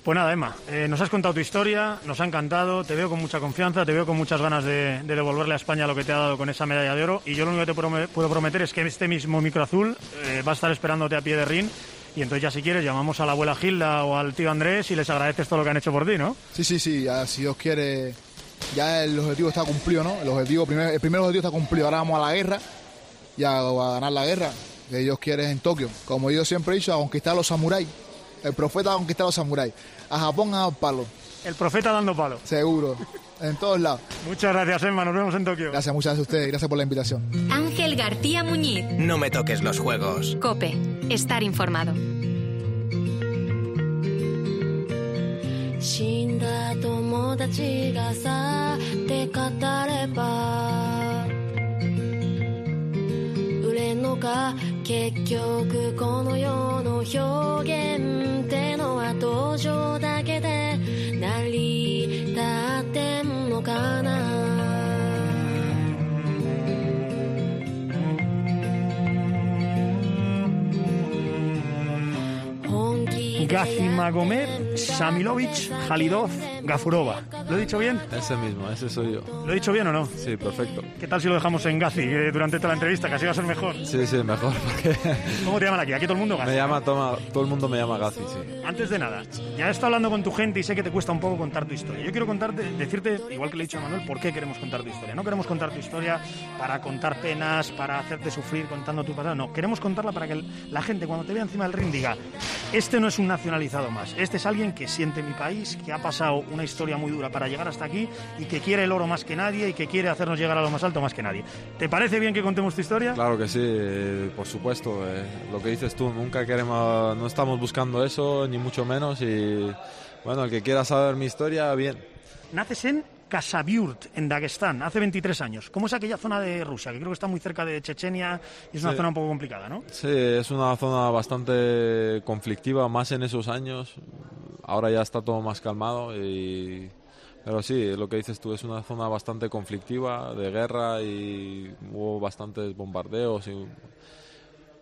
Pues nada, Emma, eh, nos has contado tu historia, nos ha encantado, te veo con mucha confianza, te veo con muchas ganas de, de devolverle a España lo que te ha dado con esa medalla de oro y yo lo único que te puedo prometer es que este mismo micro azul eh, va a estar esperándote a pie de ring y entonces ya si quieres llamamos a la abuela Gilda o al tío Andrés y les agradeces todo lo que han hecho por ti, ¿no? Sí, sí, sí, ya, si Dios quiere, ya el objetivo está cumplido, ¿no? El, objetivo, primer, el primer objetivo está cumplido, ahora vamos a la guerra, ya a ganar la guerra, que Dios quiere en Tokio. Como yo siempre he dicho, a conquistar a los samuráis. El profeta a conquistar a los samuráis. A Japón a dar palo. El profeta dando palo. Seguro, en todos lados. Muchas gracias, Emma, nos vemos en Tokio. Gracias, muchas gracias a ustedes, gracias por la invitación. Ángel García Muñiz. No me toques los juegos. Cope. Estar informado. 死んだ友達がさって語れば売れんのか結局この世の表現ってのは登場だ 」Gazimagomed, Samilovic, Halidov, Gafurova. ¿Lo he dicho bien? Ese mismo, ese soy yo. ¿Lo he dicho bien o no? Sí, perfecto. ¿Qué tal si lo dejamos en Gazi eh, durante toda la entrevista? Que así va a ser mejor. Sí, sí, mejor. Porque ¿Cómo te llaman aquí? Aquí todo el mundo Gazi. me llama, toma, todo el mundo me llama Gazi, sí. Antes de nada, ya he estado hablando con tu gente y sé que te cuesta un poco contar tu historia. Yo quiero contarte, decirte, igual que le he dicho a Manuel, por qué queremos contar tu historia. No queremos contar tu historia para contar penas, para hacerte sufrir contando tu pasado. No, queremos contarla para que la gente cuando te vea encima del ring diga, este no es un nacionalizado más, este es alguien que siente mi país, que ha pasado una historia muy dura para llegar hasta aquí y que quiere el oro más que nadie y que quiere hacernos llegar a lo más alto más que nadie. ¿Te parece bien que contemos tu historia? Claro que sí, eh, por supuesto. eh, lo que dices tú, nunca queremos, no estamos buscando eso, ni mucho menos. Y bueno, el que quiera saber mi historia, bien. Naces en Kasabiurt, en Dagestán, hace 23 años. ¿Cómo es aquella zona de Rusia? Que creo que está muy cerca de Chechenia y es una Sí. zona un poco complicada, ¿no? Sí, es una zona bastante conflictiva, más en esos años. Ahora ya está todo más calmado, y... pero sí, lo que dices tú, es una zona bastante conflictiva, de guerra y hubo bastantes bombardeos y,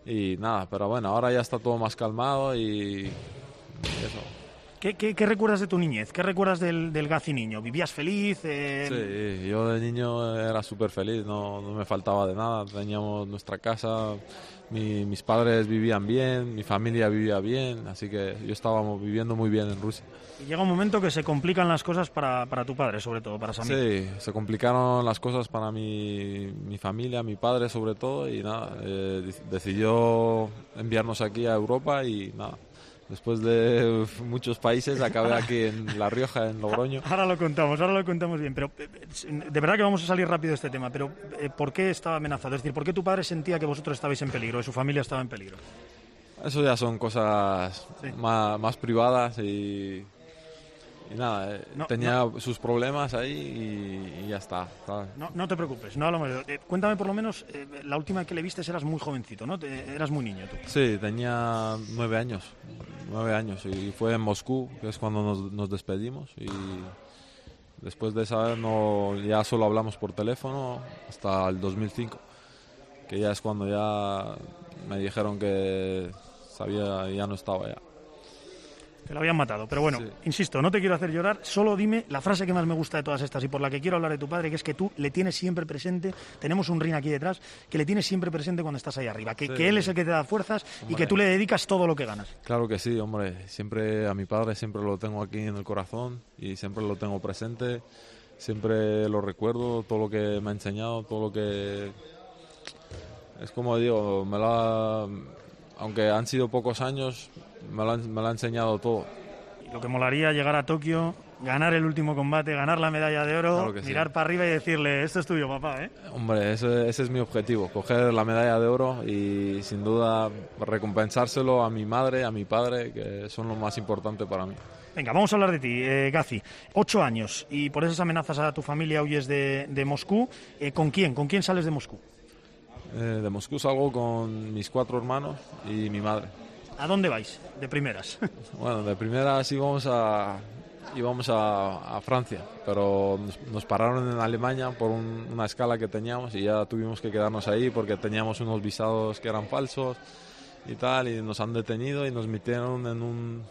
y nada, pero bueno, ahora ya está todo más calmado y, eso. ¿Qué, qué- qué recuerdas de tu niñez? ¿Qué recuerdas del, del Gazi niño? ¿Vivías feliz? Eh, Sí, yo de niño era súper feliz, no, no me faltaba de nada. Teníamos nuestra casa, mi- mis padres vivían bien, mi familia vivía bien, así que yo estábamos viviendo muy bien en Rusia. Y llega un momento que se complican las cosas para, para tu padre, sobre todo, para Samir. Sí, se complicaron las cosas para mi, mi familia, mi padre sobre todo, y nada, eh, dec- decidió enviarnos aquí a Europa y nada. Después de muchos países acabé aquí en La Rioja, en Logroño. Ahora lo contamos, ahora lo contamos bien, pero eh, eh, de verdad que vamos a salir rápido de este tema, pero eh, ¿por qué estaba amenazado? Es decir, ¿por qué tu padre sentía que vosotros estabais en peligro, que su familia estaba en peligro? Eso ya son cosas Sí. más, más privadas y, y nada, eh, No, tenía sus problemas ahí y, y ya está. No, no te preocupes, no hablamos de eh, Cuéntame por lo menos, eh, la última que le viste eras muy jovencito, ¿no? Te- eras muy niño tú. Sí, tenía nueve años, nueve años y fue en Moscú, que es cuando nos, nos despedimos y después de esa vez no, ya solo hablamos por teléfono hasta el 2005, que ya es cuando ya me dijeron que sabía ya no estaba ya. Que lo habían matado. Pero bueno, insisto, no te quiero hacer llorar, solo dime la frase que más me gusta de todas estas y por la que quiero hablar de tu padre, que es que tú le tienes siempre presente, tenemos un ring aquí detrás, que le tienes siempre presente cuando estás ahí arriba, que, Sí. que él es el que te da fuerzas y que tú le dedicas todo lo que ganas. Claro que sí, hombre. Siempre a mi padre siempre lo tengo aquí en el corazón y siempre lo tengo presente. Siempre lo recuerdo, todo lo que me ha enseñado, todo lo que... Es como digo, me lo ha- aunque han sido pocos años, me lo, ha- me lo ha enseñado todo. Lo que molaría llegar a Tokio, ganar el último combate, ganar la medalla de oro, Claro que sí. mirar para arriba y decirle, esto es tuyo, papá, ¿eh? Hombre, ese, ese es mi objetivo, coger la medalla de oro y sin duda recompensárselo a mi madre, a mi padre, que son lo más importante para mí. Venga, vamos a hablar de ti, eh, Gazi. Ocho años y por esas amenazas a tu familia huyes de, de Moscú. Eh, ¿Con quién? ¿Con quién sales de Moscú? Eh, de Moscú salgo con mis cuatro hermanos y mi madre. ¿A dónde vais? De primeras. Bueno, de primera sí íbamos a, íbamos a, a Francia, pero nos, nos pararon en Alemania por un- una escala que teníamos y ya tuvimos que quedarnos ahí porque teníamos unos visados que eran falsos y tal, y nos han detenido y nos metieron en un...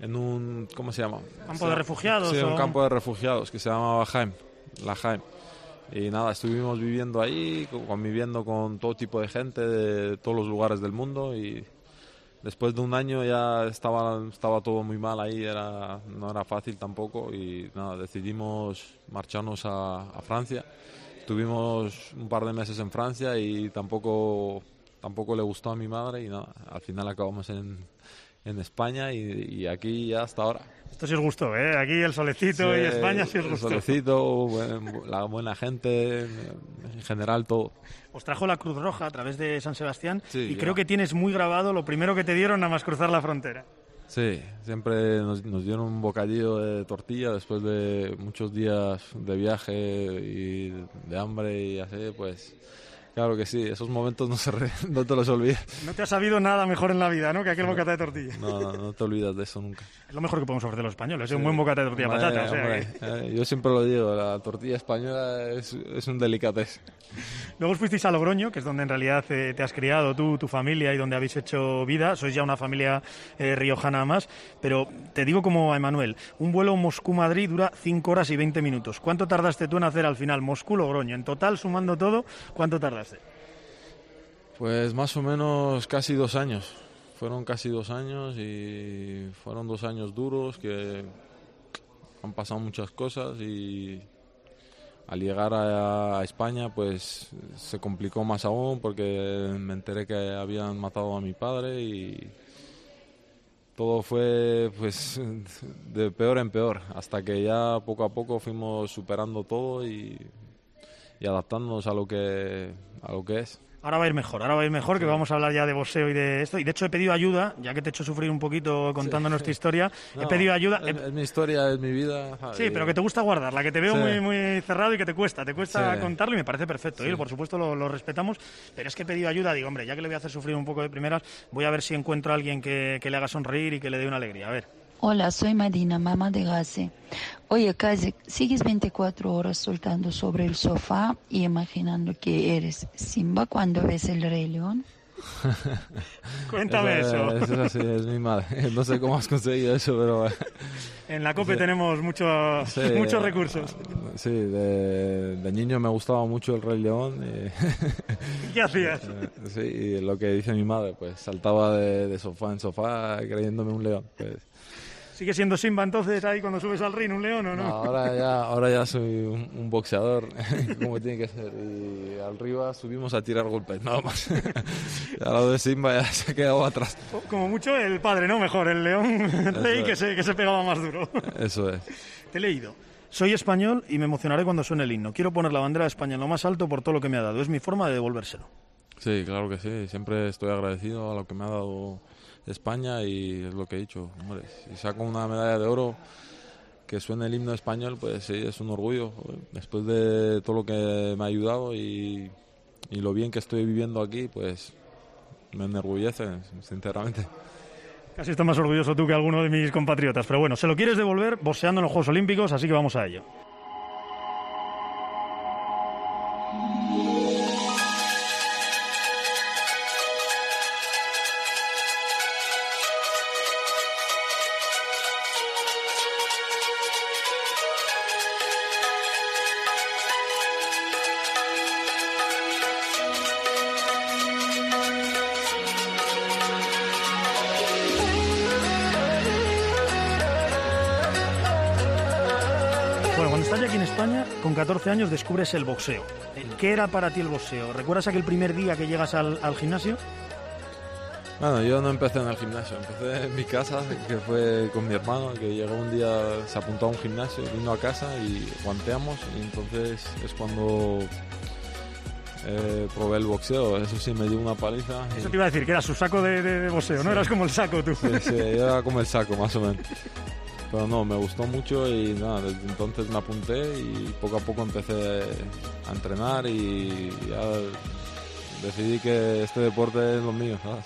En un ¿Cómo se llama? ¿Campo de refugiados Sí, o- un campo de refugiados que se llamaba Jaime, la Jaime. Y nada, estuvimos viviendo ahí, co- conviviendo con todo tipo de gente de todos los lugares del mundo y después de un año ya estaba, estaba todo muy mal ahí, era, no era fácil tampoco y nada, decidimos marcharnos a, a Francia. Estuvimos un par de meses en Francia y tampoco, tampoco le gustó a mi madre y nada, al final acabamos en, en España y, y aquí ya hasta ahora. Esto sí os gustó, ¿eh? Aquí el solecito y Sí, España sí os el gustó. solecito, buen- la buena gente, en general todo. Os trajo la Cruz Roja a través de San Sebastián Sí, y ya. creo que tienes muy grabado lo primero que te dieron nada más cruzar la frontera. Sí, siempre nos, nos dieron un bocadillo de tortilla después de muchos días de viaje y de hambre y así, pues claro que sí, esos momentos no, se re- no te los olvidas. No te ha sabido nada mejor en la vida, ¿no? Que aquel bocata de tortilla. No, no, no te olvidas de eso nunca. Es lo mejor que podemos ofrecer los españoles, ¿eh? un Sí. buen bocata de tortilla Hombre, patata. o sea hombre, que- eh, yo siempre lo digo, la tortilla española es, es un delicatez. Luego os fuisteis a Logroño, que es donde en realidad eh, te has criado tú, tu familia y donde habéis hecho vida. Sois ya una familia eh, riojana más. Pero te digo como a Emanuel, un vuelo Moscú-Madrid dura 5 horas y 20 minutos. ¿Cuánto tardaste tú en hacer al final Moscú-Logroño? En total, sumando todo, ¿cuánto tardaste? Pues más o menos casi dos años. Fueron casi dos años y fueron dos años duros que han pasado muchas cosas y al llegar a España pues se complicó más aún porque me enteré que habían matado a mi padre y todo fue pues de peor en peor hasta que ya poco a poco fuimos superando todo y, y adaptándonos a lo que a lo que es. Ahora va a ir mejor, ahora va a ir mejor, que vamos a hablar ya de boxeo y de esto. Y de hecho he pedido ayuda, ya que te he hecho sufrir un poquito contándonos tu historia, he No, pedido ayuda. Es, es mi historia, es mi vida. Sí, pero que te gusta guardarla, que te veo Sí. muy, muy cerrado y que te cuesta, te cuesta Sí. contarlo y me parece perfecto. Sí. Y por supuesto lo, lo respetamos, pero es que he pedido ayuda, digo, hombre, ya que le voy a hacer sufrir un poco de primeras, voy a ver si encuentro a alguien que, que le haga sonreír y que le dé una alegría. A ver. Hola, soy Madina, mamá de Gazi. Oye, Kazi, ¿sigues 24 horas soltando sobre el sofá y imaginando que eres Simba cuando ves el Rey León? Cuéntame eso. Eso es así, es mi madre. No sé cómo has conseguido eso, pero... En la COPE Sí. tenemos muchos, Sí, muchos recursos. Sí, de, de niño me gustaba mucho el Rey León. y- ¿Qué hacías? Eh, sí, y lo que dice mi madre, pues saltaba de, de sofá en sofá creyéndome un león. Pues, ¿Sigue siendo Simba entonces ahí cuando subes al ring un león o no? no, ahora, ya, ahora ya soy un, un boxeador, como tiene que ser. Y arriba subimos a tirar golpes, nada más. Y a lo de Simba ya se ha quedado atrás. Como mucho el padre, ¿no? Mejor, el león rey que se, que se pegaba más duro. Eso es. Te he leído. Soy español y me emocionaré cuando suene el himno. Quiero poner la bandera de España en lo más alto por todo lo que me ha dado. Es mi forma de devolvérselo. Sí, claro que sí. Siempre estoy agradecido a lo que me ha dado España y es lo que he dicho. Hombre, si saco una medalla de oro que suene el himno español, pues sí, es un orgullo. Después de todo lo que me ha ayudado y, lo bien que estoy viviendo aquí, pues me enorgullece, sinceramente. Casi estás más orgulloso tú que alguno de mis compatriotas. Pero bueno, se lo quieres devolver boxeando en los Juegos Olímpicos, así que vamos a ello. Aquí en España, con 14 años descubres el boxeo. ¿Qué era para ti el boxeo? ¿Recuerdas aquel primer día que llegas al, al gimnasio? Bueno, yo no empecé en el gimnasio, empecé en mi casa, que fue con mi hermano, que llegó un día, se apuntó a un gimnasio, vino a casa y guanteamos, y entonces es cuando eh, probé el boxeo, eso sí me dio una paliza. y- Eso te iba a decir, que era su saco de, de- de boxeo, ¿no? Sí. Eras como el saco tú. Sí, sí, yo era como el saco, más o menos. Pero no, me gustó mucho y nada, desde entonces me apunté y poco a poco empecé a entrenar y ya decidí que este deporte es lo mío, ¿sabes?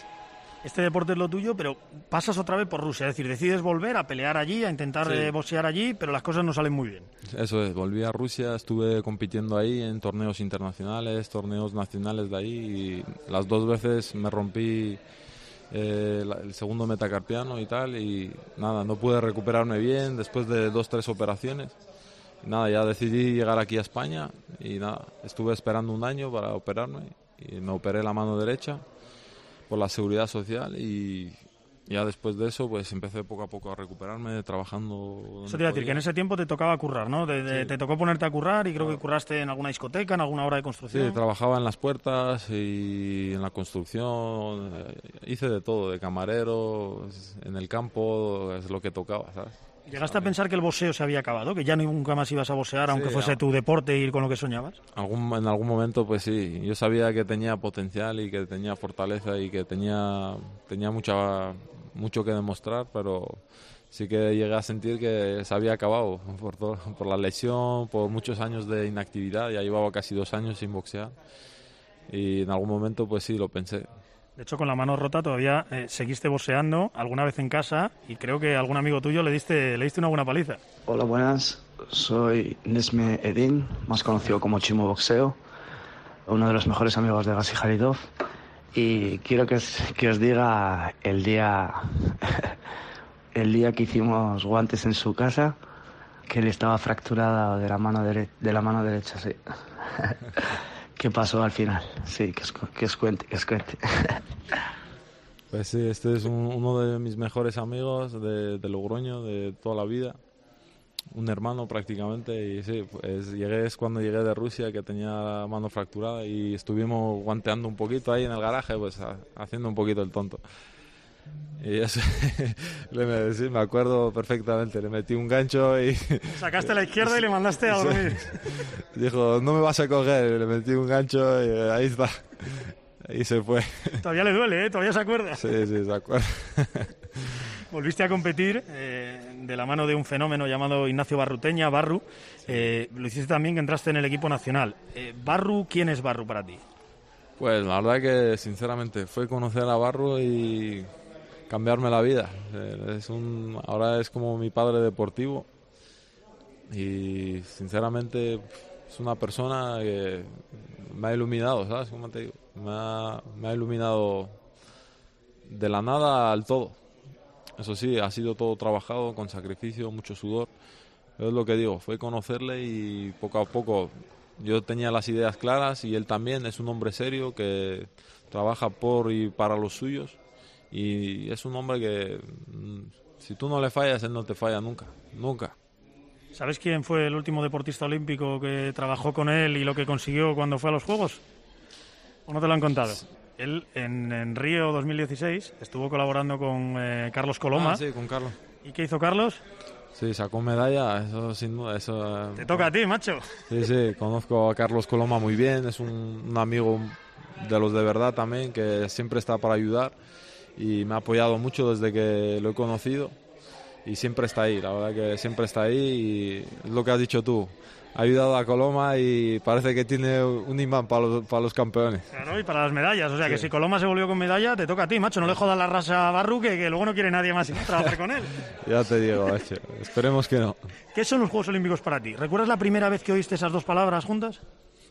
Este deporte es lo tuyo, pero pasas otra vez por Rusia. Es decir, decides volver a pelear allí, a intentar Sí. eh, boxear allí, pero las cosas no salen muy bien. Eso es, volví a Rusia, estuve compitiendo ahí en torneos internacionales, torneos nacionales de ahí y las dos veces me rompí eh, el segundo metacarpiano y tal y nada, no pude recuperarme bien después de dos, tres operaciones. Nada, ya decidí llegar aquí a España y nada, estuve esperando un año para operarme y me operé la mano derecha por la seguridad social y ya después de eso pues empecé poco a poco a recuperarme trabajando. Eso te iba a decir, que en ese tiempo te tocaba currar, ¿no? De- Sí. Te tocó ponerte a currar y creo que curraste en alguna discoteca, en alguna obra de Sí, construcción. trabajaba en las puertas y en la construcción, eh, hice de todo, de camarero, en el campo, es lo que tocaba, ¿sabes? ¿Llegaste a pensar que el boxeo se había acabado? ¿Que ya nunca más ibas a boxear, aunque Sí, fuese tu deporte, ir con lo que soñabas? Algún, en algún momento, pues sí, yo sabía que tenía potencial y que tenía fortaleza y que tenía, tenía mucha, mucho que demostrar, pero sí que llegué a sentir que se había acabado por, todo- por la lesión, por muchos años de inactividad, ya llevaba casi dos años sin boxear y en algún momento, pues sí, lo pensé. De hecho, con la mano rota todavía eh, seguiste boxeando alguna vez en casa y creo que a algún amigo tuyo le diste, le diste una buena paliza. Hola, buenas. Soy Nesme Edin, más conocido como Chimo Boxeo, uno de los mejores amigos de Gasi Halidov. Y quiero que os, que os diga el día, el día que hicimos guantes en su casa, que él estaba fracturada de la mano, dere- de la mano derecha, sí. ¿Qué pasó al final? Sí, que os, que os cuente, que os cuente. Pues sí, este es un- uno de mis mejores amigos de, de Logroño, de toda la vida. Un hermano prácticamente. Y sí, pues llegué, es cuando llegué de Rusia que tenía la mano fracturada y estuvimos guanteando un poquito ahí en el garaje, pues ha- haciendo un poquito el tonto. Y eso, le me, sí, me acuerdo perfectamente, le metí un gancho y... Sacaste a la izquierda y le mandaste a dormir. Dijo, no me vas a coger, le metí un gancho y ahí está. Y se fue. Todavía le duele, ¿eh? Todavía se acuerda. Sí, sí, se acuerda. Volviste a competir eh, de la mano de un fenómeno llamado Ignacio Barruteña, Barru. Eh, lo hiciste también que entraste en el equipo nacional. Eh, Barru, ¿quién es Barru para ti? Pues la verdad que sinceramente fue conocer a Barro y cambiarme la vida. Eh, ahora es como mi padre deportivo y sinceramente es una persona que me ha iluminado, ¿sabes? Como te digo, me ha iluminado de la nada al todo. Eso sí, ha sido todo trabajado con sacrificio, mucho sudor. Es lo que digo, fue conocerle y poco a poco yo tenía las ideas claras y él también es un hombre serio que trabaja por y para los suyos y es un hombre que mm, si tú no le fallas, él no te falla nunca, nunca. ¿Sabes quién fue el último deportista olímpico que trabajó con él y lo que consiguió cuando fue a los Juegos? ¿O no te lo han contado? Él en, en Río 2016 estuvo colaborando con eh, Carlos Coloma. Ah, sí, con Carlos. ¿Y qué hizo Carlos? Sí, sacó medalla, eso sin duda, eso... eh, Te toca a ti, macho. Sí, sí, conozco a Carlos Coloma muy bien, es un, un amigo de los de verdad también, que siempre está para ayudar y me ha apoyado mucho desde que lo he conocido y siempre está ahí, la verdad que siempre está ahí y es lo que has dicho tú. Ha ayudado a Coloma y parece que tiene un imán para los, para los campeones. Claro, y para las medallas. O sea que Sí. si Coloma se volvió con medalla, te toca a ti, macho. No le jodas la raza a Barru, que, que luego no quiere nadie más trabajar con él. Ya te digo, macho, esperemos que no. ¿Qué son los Juegos Olímpicos para ti? ¿Recuerdas la primera vez que oíste esas dos palabras juntas?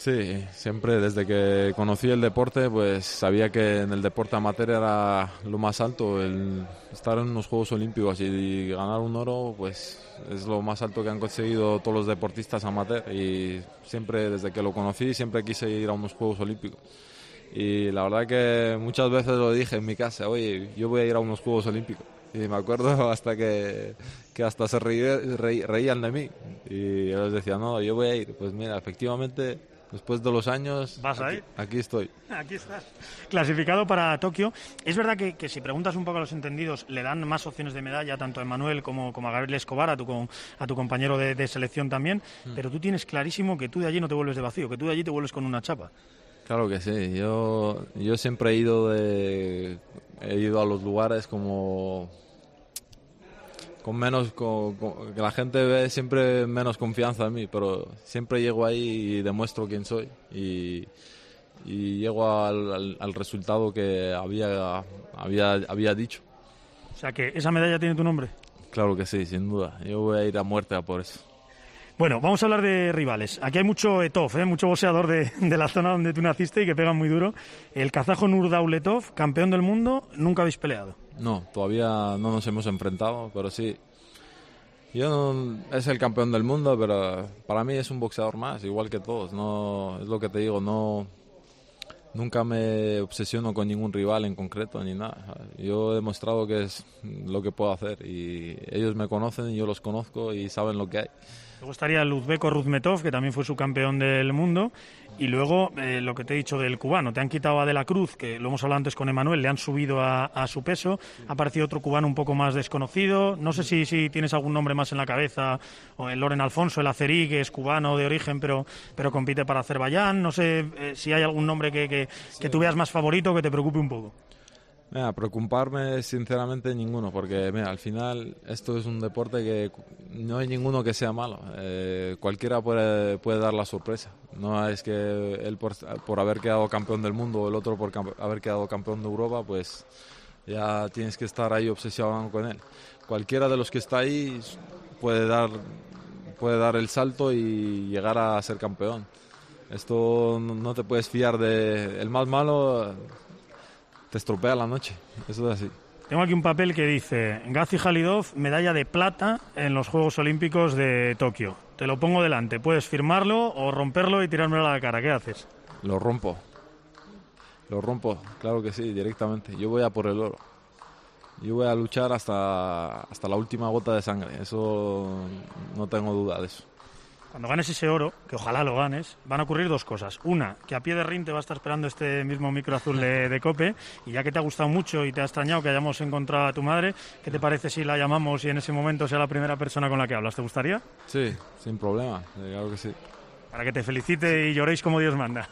Sí, siempre desde que conocí el deporte, pues sabía que en el deporte amateur era lo más alto, el estar en unos Juegos Olímpicos y ganar un oro, pues es lo más alto que han conseguido todos los deportistas amateur y siempre desde que lo conocí siempre quise ir a unos Juegos Olímpicos. Y la verdad que muchas veces lo dije en mi casa, oye, yo voy a ir a unos Juegos Olímpicos. Y me acuerdo hasta que, que hasta se reí- reí- reían de mí. Y yo les decía, no, yo voy a ir. Pues mira, efectivamente, después de los años, ¿Vas aquí, aquí estoy. Aquí estás. Clasificado para Tokio. Es verdad que, que si preguntas un poco a los entendidos, le dan más opciones de medalla tanto a Manuel como, como a Gabriel Escobar, a tu, a tu compañero de, de selección también. Mm. Pero tú tienes clarísimo que tú de allí no te vuelves de vacío, que tú de allí te vuelves con una chapa. Claro que sí. Yo, yo siempre he ido de, he ido a los lugares como con menos con- con- que la gente ve siempre menos confianza en mí, pero siempre llego ahí y demuestro quién soy y, y llego al, al- al resultado que había, había había dicho. O sea que esa medalla tiene tu nombre. Claro que sí, sin duda. Yo voy a ir a muerte a por eso. Bueno, vamos a hablar de rivales. Aquí hay mucho Etov, ¿eh? mucho boxeador de, de la zona donde tú naciste y que pegan muy duro. El kazajo Nurdauletov, campeón del mundo, nunca habéis peleado. No, todavía no nos hemos enfrentado, pero sí. Yo no, es el campeón del mundo, pero para mí es un boxeador más, igual que todos. No, es lo que te digo, no, nunca me obsesiono con ningún rival en concreto ni nada. Yo he demostrado que es lo que puedo hacer y ellos me conocen, yo los conozco y saben lo que hay. Luego estaría el uzbeco Ruzmetov, que también fue su campeón del mundo. Y luego eh, lo que te he dicho del cubano. Te han quitado a De la Cruz, que lo hemos hablado antes con Emanuel, le han subido a, a su peso. Ha aparecido otro cubano un poco más desconocido. No sé si, si tienes algún nombre más en la cabeza. O el Loren Alfonso, el Acerí, que es cubano de origen, pero, pero compite para Azerbaiyán. No sé eh, si hay algún nombre que, que, que tú veas más favorito que te preocupe un poco. Mira, preocuparme sinceramente ninguno, porque mira, al final esto es un deporte que no hay ninguno que sea malo. Eh, cualquiera puede, puede dar la sorpresa. No es que él por, por haber quedado campeón del mundo o el otro por haber quedado campeón de Europa, pues ya tienes que estar ahí obsesionado con él. Cualquiera de los que está ahí puede dar, puede dar el salto y llegar a ser campeón. Esto no te puedes fiar de... El más malo te estropea la noche. Eso es así. Tengo aquí un papel que dice Gazi Halidov, medalla de plata en los Juegos Olímpicos de Tokio. Te lo pongo delante. Puedes firmarlo o romperlo y tirármelo a la cara. ¿Qué haces? Lo rompo. Lo rompo, claro que sí, directamente. Yo voy a por el oro. Yo voy a luchar hasta, hasta la última gota de sangre. Eso no tengo duda de eso. Cuando ganes ese oro, que ojalá lo ganes, van a ocurrir dos cosas. Una, que a pie de ring te va a estar esperando este mismo micro azul de, de Cope. Y ya que te ha gustado mucho y te ha extrañado que hayamos encontrado a tu madre, ¿qué te parece si la llamamos y en ese momento sea la primera persona con la que hablas? ¿Te gustaría? Sí, sin problema, eh, claro que sí. Para que te felicite y lloréis como Dios manda.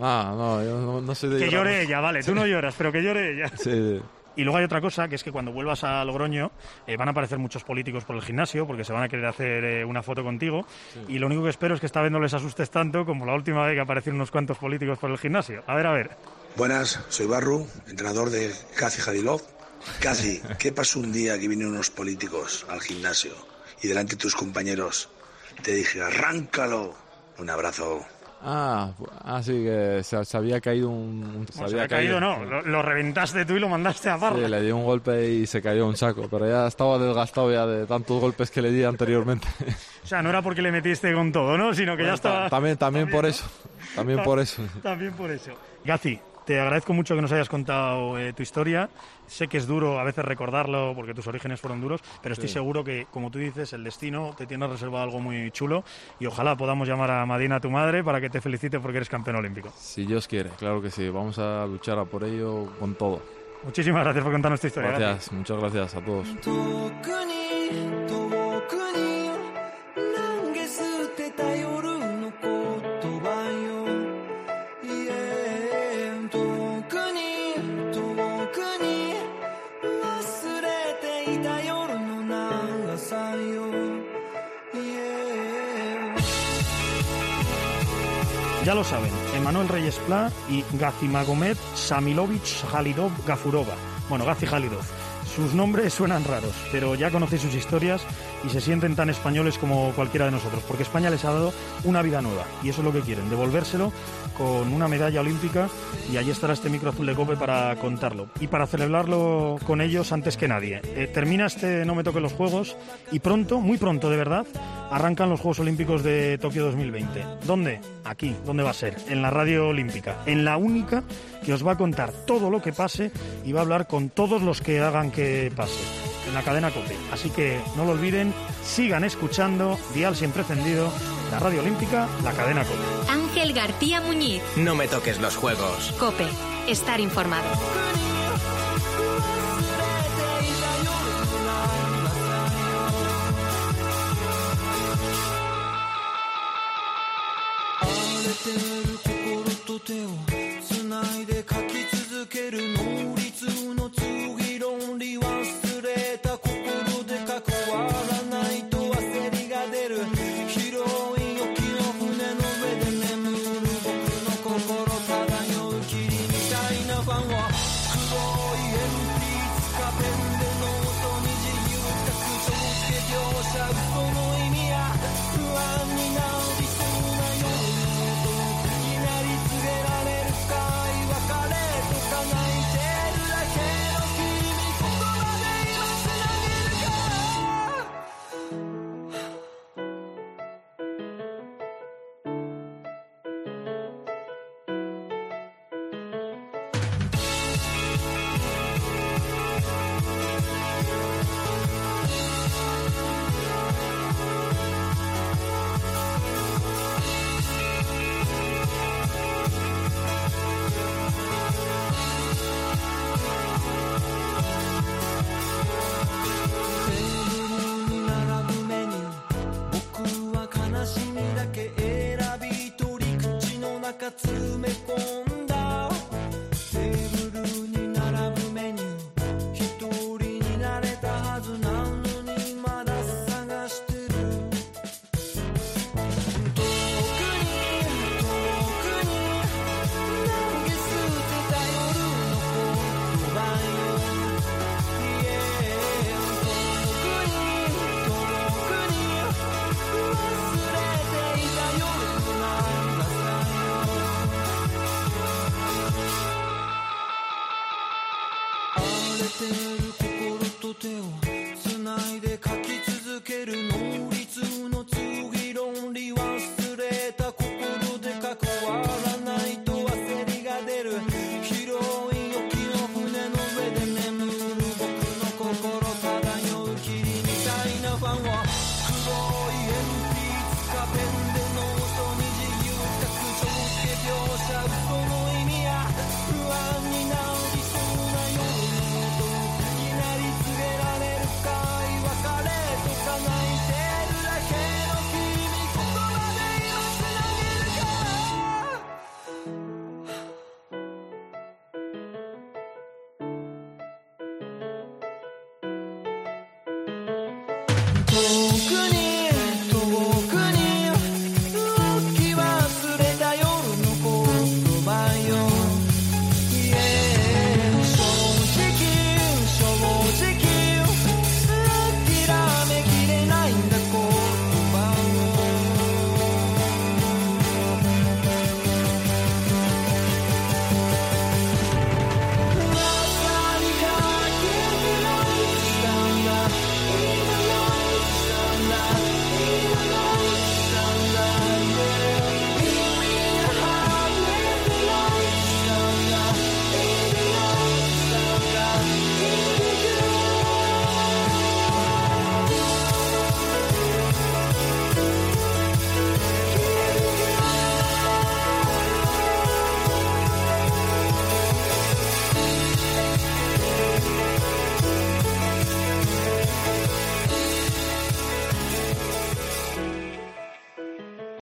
Ah, no, yo no, no soy de que llorar. llore ella, vale, tú no lloras, pero que llore ella. Sí, Y luego hay otra cosa, que es que cuando vuelvas a Logroño eh, van a aparecer muchos políticos por el gimnasio porque se van a querer hacer eh, una foto contigo. Y lo único que espero es que esta vez no les asustes tanto como la última vez que aparecieron unos cuantos políticos por el gimnasio. A ver, a ver. Buenas, soy Barru, entrenador de Kazi Jadilov. Kazi, ¿qué pasó un día que vinieron unos políticos al gimnasio y delante de tus compañeros te dije, arráncalo? Un abrazo. Ah, fu- ah, sí, que se, se había caído un... un- se había caído, no, lo, lo reventaste tú y lo mandaste a Sí, barra. le dio un golpe y se cayó un saco, pero ya estaba desgastado ya de tantos golpes que le di anteriormente. O sea, no era porque le metiste con todo, ¿no? Sino que ya estaba... También, también por eso, también por eso. También por eso. Gazi, te agradezco mucho que nos hayas contado eh, tu historia. Sé que es duro a veces recordarlo porque tus orígenes fueron duros, pero estoy Sí. seguro que, como tú dices, el destino te tiene reservado algo muy chulo y ojalá podamos llamar a Madina, tu madre, para que te felicite porque eres campeón olímpico. Si Dios quiere, claro que sí, vamos a luchar a por ello con todo. Muchísimas gracias por contarnos tu historia. Gracias, muchas gracias a todos. Ya lo saben, Emanuel Reyes Pla y Gazi Magomed Samilovich Halidov Gafurova. Bueno, Gazi Halidov. Sus nombres suenan raros, pero ya conocéis sus historias y se sienten tan españoles como cualquiera de nosotros, porque España les ha dado una vida nueva y eso es lo que quieren, devolvérselo con una medalla olímpica y allí estará este micro azul de cope para contarlo y para celebrarlo con ellos antes que nadie. Eh, termina este No me toque los Juegos y pronto, muy pronto de verdad, arrancan los Juegos Olímpicos de Tokio 2020. ¿Dónde? Aquí. ¿Dónde va a ser? En la radio olímpica. En la única que os va a contar todo lo que pase y va a hablar con todos los que hagan que pase. En la cadena COPE. Así que no lo olviden, sigan escuchando, Dial siempre encendido, la radio olímpica, la cadena COPE. Ángel García Muñiz. No me toques los juegos. Cope. Estar informado.「